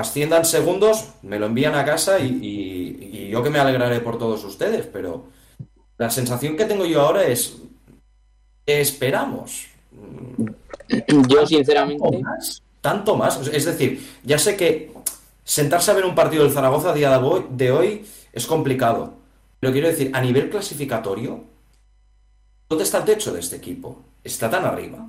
asciendan segundos, me lo envían a casa y, y- y yo que me alegraré por todos ustedes, pero la sensación que tengo yo ahora es, ¿qué esperamos? yo sinceramente, Tanto más, tanto más. Es decir, ya sé que sentarse a ver un partido del Zaragoza a día de hoy, es complicado, pero quiero decir, a nivel clasificatorio, ¿dónde está el techo de este equipo? ¿Está tan arriba?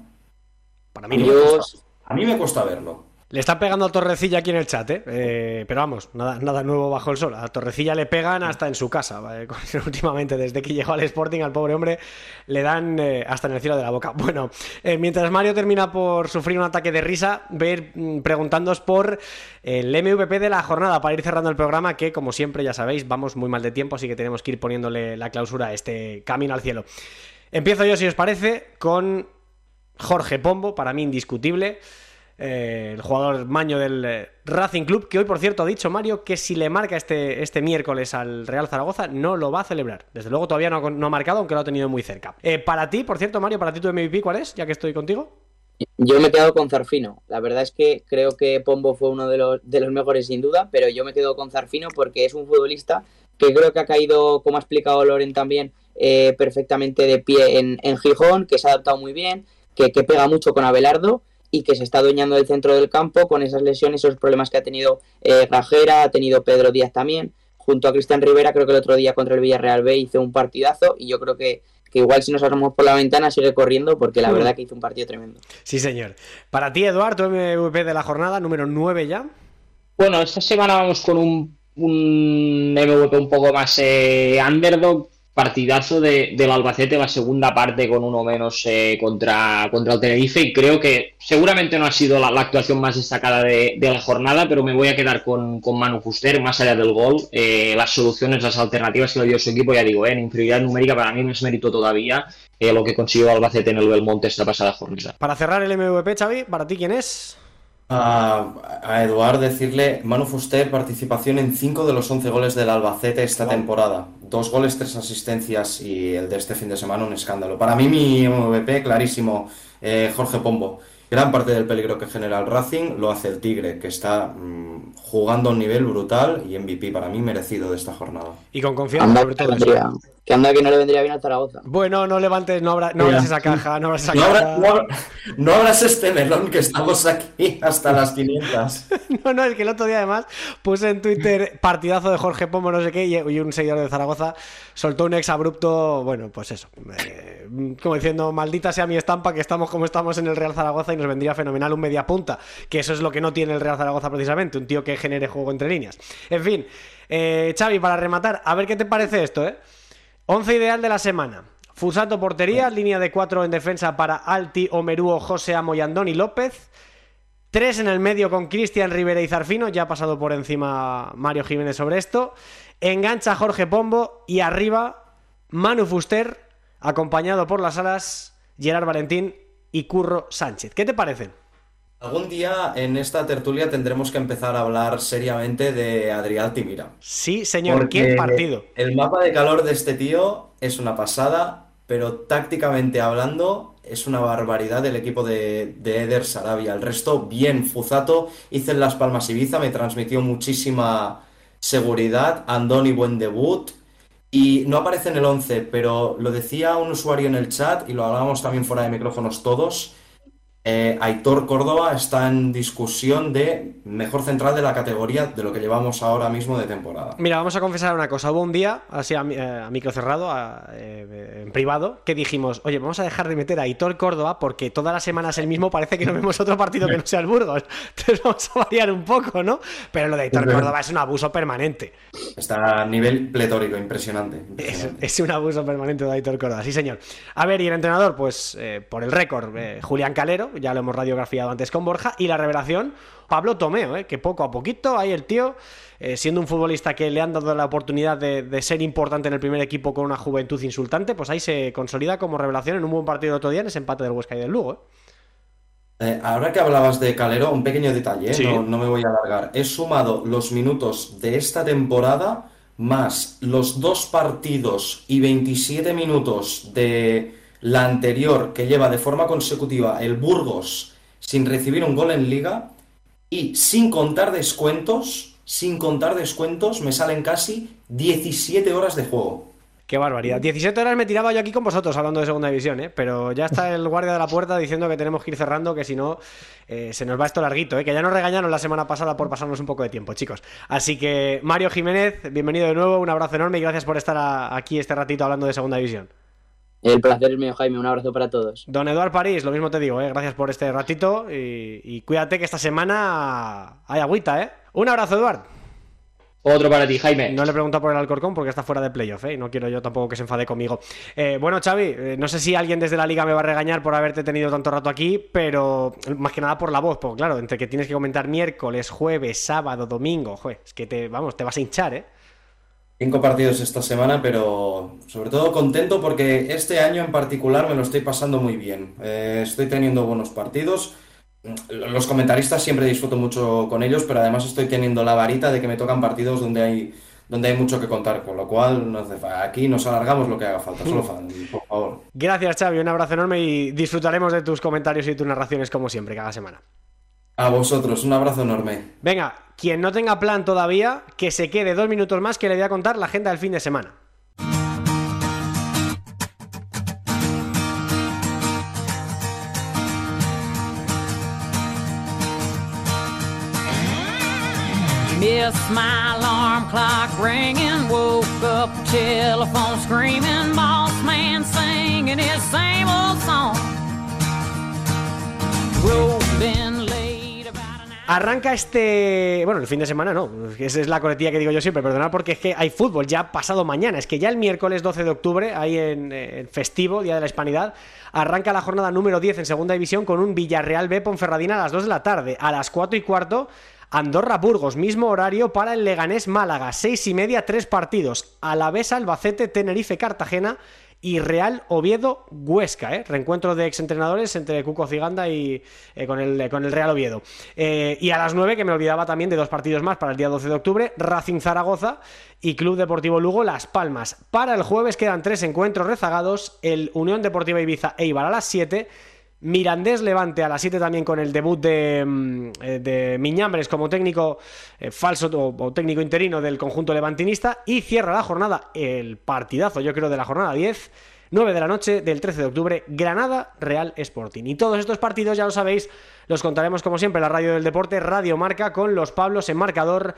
Para mí no. yo, A mí me cuesta verlo. Le están pegando a Torrecilla aquí en el chat, ¿eh? Eh, pero vamos, nada, nada nuevo bajo el sol. A Torrecilla le pegan hasta en su casa. Últimamente, desde que llegó al Sporting, al pobre hombre, le dan eh, hasta en el cielo de la boca. Bueno, eh, mientras Mario termina por sufrir un ataque de risa, ver mm, preguntándoos por el MVP de la jornada para ir cerrando el programa, que como siempre ya sabéis, vamos muy mal de tiempo, así que tenemos que ir poniéndole la clausura a este camino al cielo. Empiezo yo, si os parece, con Jorge Pombo, para mí indiscutible. Eh, el jugador maño del eh, Racing Club, que hoy, por cierto, ha dicho Mario que si le marca este, este miércoles al Real Zaragoza, no lo va a celebrar. Desde luego todavía no, ha- marcado, aunque lo ha tenido muy cerca. Eh, para ti, por cierto, Mario, para ti tu MVP, ¿cuál es? Ya que estoy contigo. yo me he quedado con Zarfino. La verdad es que creo que Pombo fue uno de los, de los mejores sin duda, pero yo me quedo con Zarfino porque es un futbolista que creo que ha caído, como ha explicado Loren también, perfectamente de pie en, en Gijón, que se ha adaptado muy bien, que, que pega mucho con Abelardo y que se está adueñando del centro del campo con esas lesiones, esos problemas que ha tenido eh, Grajera, ha tenido Pedro Díaz también. Junto a Cristian Rivera, creo que el otro día contra el Villarreal B hizo un partidazo y yo creo que, que igual si nos asomamos por la ventana sigue corriendo porque la Mm. verdad que hizo un partido tremendo. Sí, señor. Para ti, Eduardo, MVP de la jornada, número 9 ya. Bueno, esta semana vamos con un, un MVP un poco más eh, underdog. Partidazo de, del Albacete, la segunda parte con uno menos eh, contra, contra el Tenerife. Y creo que seguramente no ha sido la, actuación más destacada de, de la jornada, pero me voy a quedar con, con Manu Fuster, más allá del gol. Eh, las soluciones, las alternativas que le dio su equipo, ya digo, eh, en inferioridad numérica para mí no es mérito todavía eh, lo que consiguió Albacete en el Belmonte esta pasada jornada. Para cerrar el MVP, Xavi, ¿para ti quién es? A, a Eduard decirle, Manu Fuster, participación en 5 de los 11 goles del Albacete esta temporada. Dos goles, tres asistencias y el de este fin de semana un escándalo. Para mí mi MVP, clarísimo, eh, Jorge Pombo. Gran parte del peligro que genera el Racing lo hace el Tigre, que está mm, jugando a un nivel brutal y MVP para mí merecido de esta jornada. Y con confianza, Anda sobre que, todo. vendría- que anda que no le vendría bien al Zaragoza. Bueno, no levantes, no, abra- no abras esa caja, no abras esa No, abra- caja. no abra- no abras este melón que estamos aquí hasta las 500. No, no, es que el otro día además puse en Twitter partidazo de Jorge Pombo, no sé qué, y y un seguidor de Zaragoza soltó un exabrupto, bueno, pues eso, eh, como diciendo, maldita sea mi estampa, que estamos como estamos en el Real Zaragoza y nos vendría fenomenal un media punta, que eso es lo que no tiene el Real Zaragoza precisamente, un tío que genere juego entre líneas. En fin, eh, Xavi, para rematar, a ver qué te parece esto, ¿eh? 11 ideal de la semana. Fusato portería, línea de 4 en defensa para Alti, Omeruo, José Amo y Andoni López. Tres en el medio con Cristian Rivera y Zarfino. Ya ha pasado por encima Mario Jiménez sobre esto. Engancha Jorge Pombo. Y arriba Manu Fuster, acompañado por las alas Gerard Valentín y Curro Sánchez. ¿Qué te parecen? Algún día en esta tertulia tendremos que empezar a hablar seriamente de Adrián Altimira. Sí, señor, Porque qué partido. El mapa de calor de este tío es una pasada, pero tácticamente hablando es una barbaridad el equipo de, de Eder Sarabia. El resto, bien, Fuzato hizo en Las Palmas Ibiza, me transmitió muchísima seguridad. Andoni, buen debut. Y no aparece en el 11, pero lo decía un usuario en el chat y lo hablábamos también fuera de micrófonos todos. Eh, Aitor Córdoba está en discusión de mejor central de la categoría de lo que llevamos ahora mismo de temporada. Mira, vamos a confesar una cosa. Hubo un día, así a, eh, a micro cerrado, a- eh, en privado, que dijimos, oye, vamos a dejar de meter a Hitor Córdoba porque todas las semanas el mismo parece que no vemos otro partido que no sea el Burgos. Entonces vamos a variar un poco, ¿no? Pero lo de Hitor Ujú. Córdoba es un abuso permanente. Está a nivel pletórico, impresionante. Es, impresionante. es un abuso permanente de Aitor Córdoba, sí señor. A ver, y el entrenador, pues eh, por el récord, Julián Calero, ya lo hemos radiografiado antes con Borja, y la revelación, Pablo Tomeo, eh, que poco a poquito, ahí el tío, eh, siendo un futbolista que le han dado la oportunidad de, de ser importante en el primer equipo con una juventud insultante, pues ahí se consolida como revelación en un buen partido el otro día en ese empate del Huesca y del Lugo. eh. Ahora que hablabas de Calero, un pequeño detalle. Sí. no, no me voy a alargar. He sumado los minutos de esta temporada más los dos partidos y 27 minutos de la anterior que lleva de forma consecutiva el Burgos sin recibir un gol en liga y sin contar descuentos, sin contar descuentos, me salen casi 17 horas de juego. Qué barbaridad. 17 horas me tiraba yo aquí con vosotros hablando de segunda división, ¿eh? pero ya está el guardia de la puerta diciendo que tenemos que ir cerrando, que si no eh, se nos va esto larguito, ¿eh? que ya nos regañaron la semana pasada por pasarnos un poco de tiempo, chicos. Así que Mario Jiménez, bienvenido de nuevo, un abrazo enorme y gracias por estar aquí este ratito hablando de segunda división. El placer es mío, Jaime. Un abrazo para todos. Don Eduard París, lo mismo te digo, ¿eh? gracias por este ratito y, y cuídate que esta semana hay agüita, ¿eh? Un abrazo, Eduard. Otro para ti, Jaime. No le he preguntado por el Alcorcón porque está fuera de playoff, ¿eh? Y no quiero yo tampoco que se enfade conmigo. Eh, bueno, Xavi, eh, no sé si alguien desde la liga me va a regañar por haberte tenido tanto rato aquí, pero más que nada por la voz, porque claro, entre que tienes que comentar miércoles, jueves, sábado, domingo, joder, es que te, vamos, te vas a hinchar, ¿eh? Cinco partidos esta semana, pero sobre todo contento porque este año en particular me lo estoy pasando muy bien. Eh, estoy teniendo buenos partidos. Los comentaristas siempre disfruto mucho con ellos, pero además estoy teniendo la varita de que me tocan partidos donde hay, donde hay mucho que contar, con lo cual no aquí nos alargamos lo que haga falta, solo fan, por favor. Gracias, Xavi, un abrazo enorme y disfrutaremos de tus comentarios y tus narraciones como siempre, cada semana. A vosotros, un abrazo enorme. Venga, quien no tenga plan todavía, que se quede dos minutos más que le voy a contar la agenda del fin de semana. Missed my alarm clock ringing, woke up telephone screaming, boss man singing his same old song. An Arranca este. Bueno, el fin de semana no. Esa es la coletilla que digo yo siempre. Perdonad porque es que hay fútbol ya pasado mañana. Es que ya el miércoles 12 de octubre, ahí en festivo, Día de la Hispanidad, arranca la jornada número 10 en Segunda División con un Villarreal B Ponferradina a las 2 de la tarde. A las 4 y cuarto. Andorra Burgos, mismo horario para el Leganés Málaga, 6 y media, tres partidos. Alavés Albacete, Tenerife Cartagena y Real Oviedo Huesca, ¿eh? reencuentro de exentrenadores entre Cuco Ciganda y eh, con, el, con el Real Oviedo. Eh, y a las 9, que me olvidaba también de dos partidos más para el día 12 de octubre, Racing Zaragoza y Club Deportivo Lugo Las Palmas. Para el jueves quedan tres encuentros rezagados, el Unión Deportiva Ibiza Eibar a las 7. Mirandés Levante a las 7 también con el debut de, mm, eh, de Miñambres como técnico eh, falso o, o técnico interino del conjunto levantinista y cierra la jornada el partidazo yo creo de la jornada 10 9 de la noche del 13 de octubre Granada Real Sporting. Y todos estos partidos ya lo sabéis los contaremos como siempre en la radio del deporte Radio Marca con los Pablos en marcador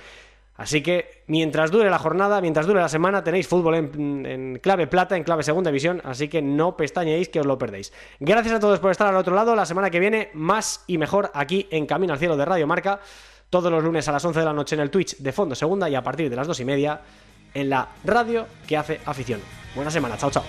Así que mientras dure la jornada, mientras dure la semana, tenéis fútbol en, clave plata, en clave segunda división, así que no pestañeéis que os lo perdéis. Gracias a todos por estar al otro lado, la semana que viene más y mejor aquí en Camino al Cielo de Radio Marca, todos los lunes a las 11 de la noche en el Twitch de Fondo Segunda y a partir de las 2 y media en la radio que hace afición. Buena semana, chao chao.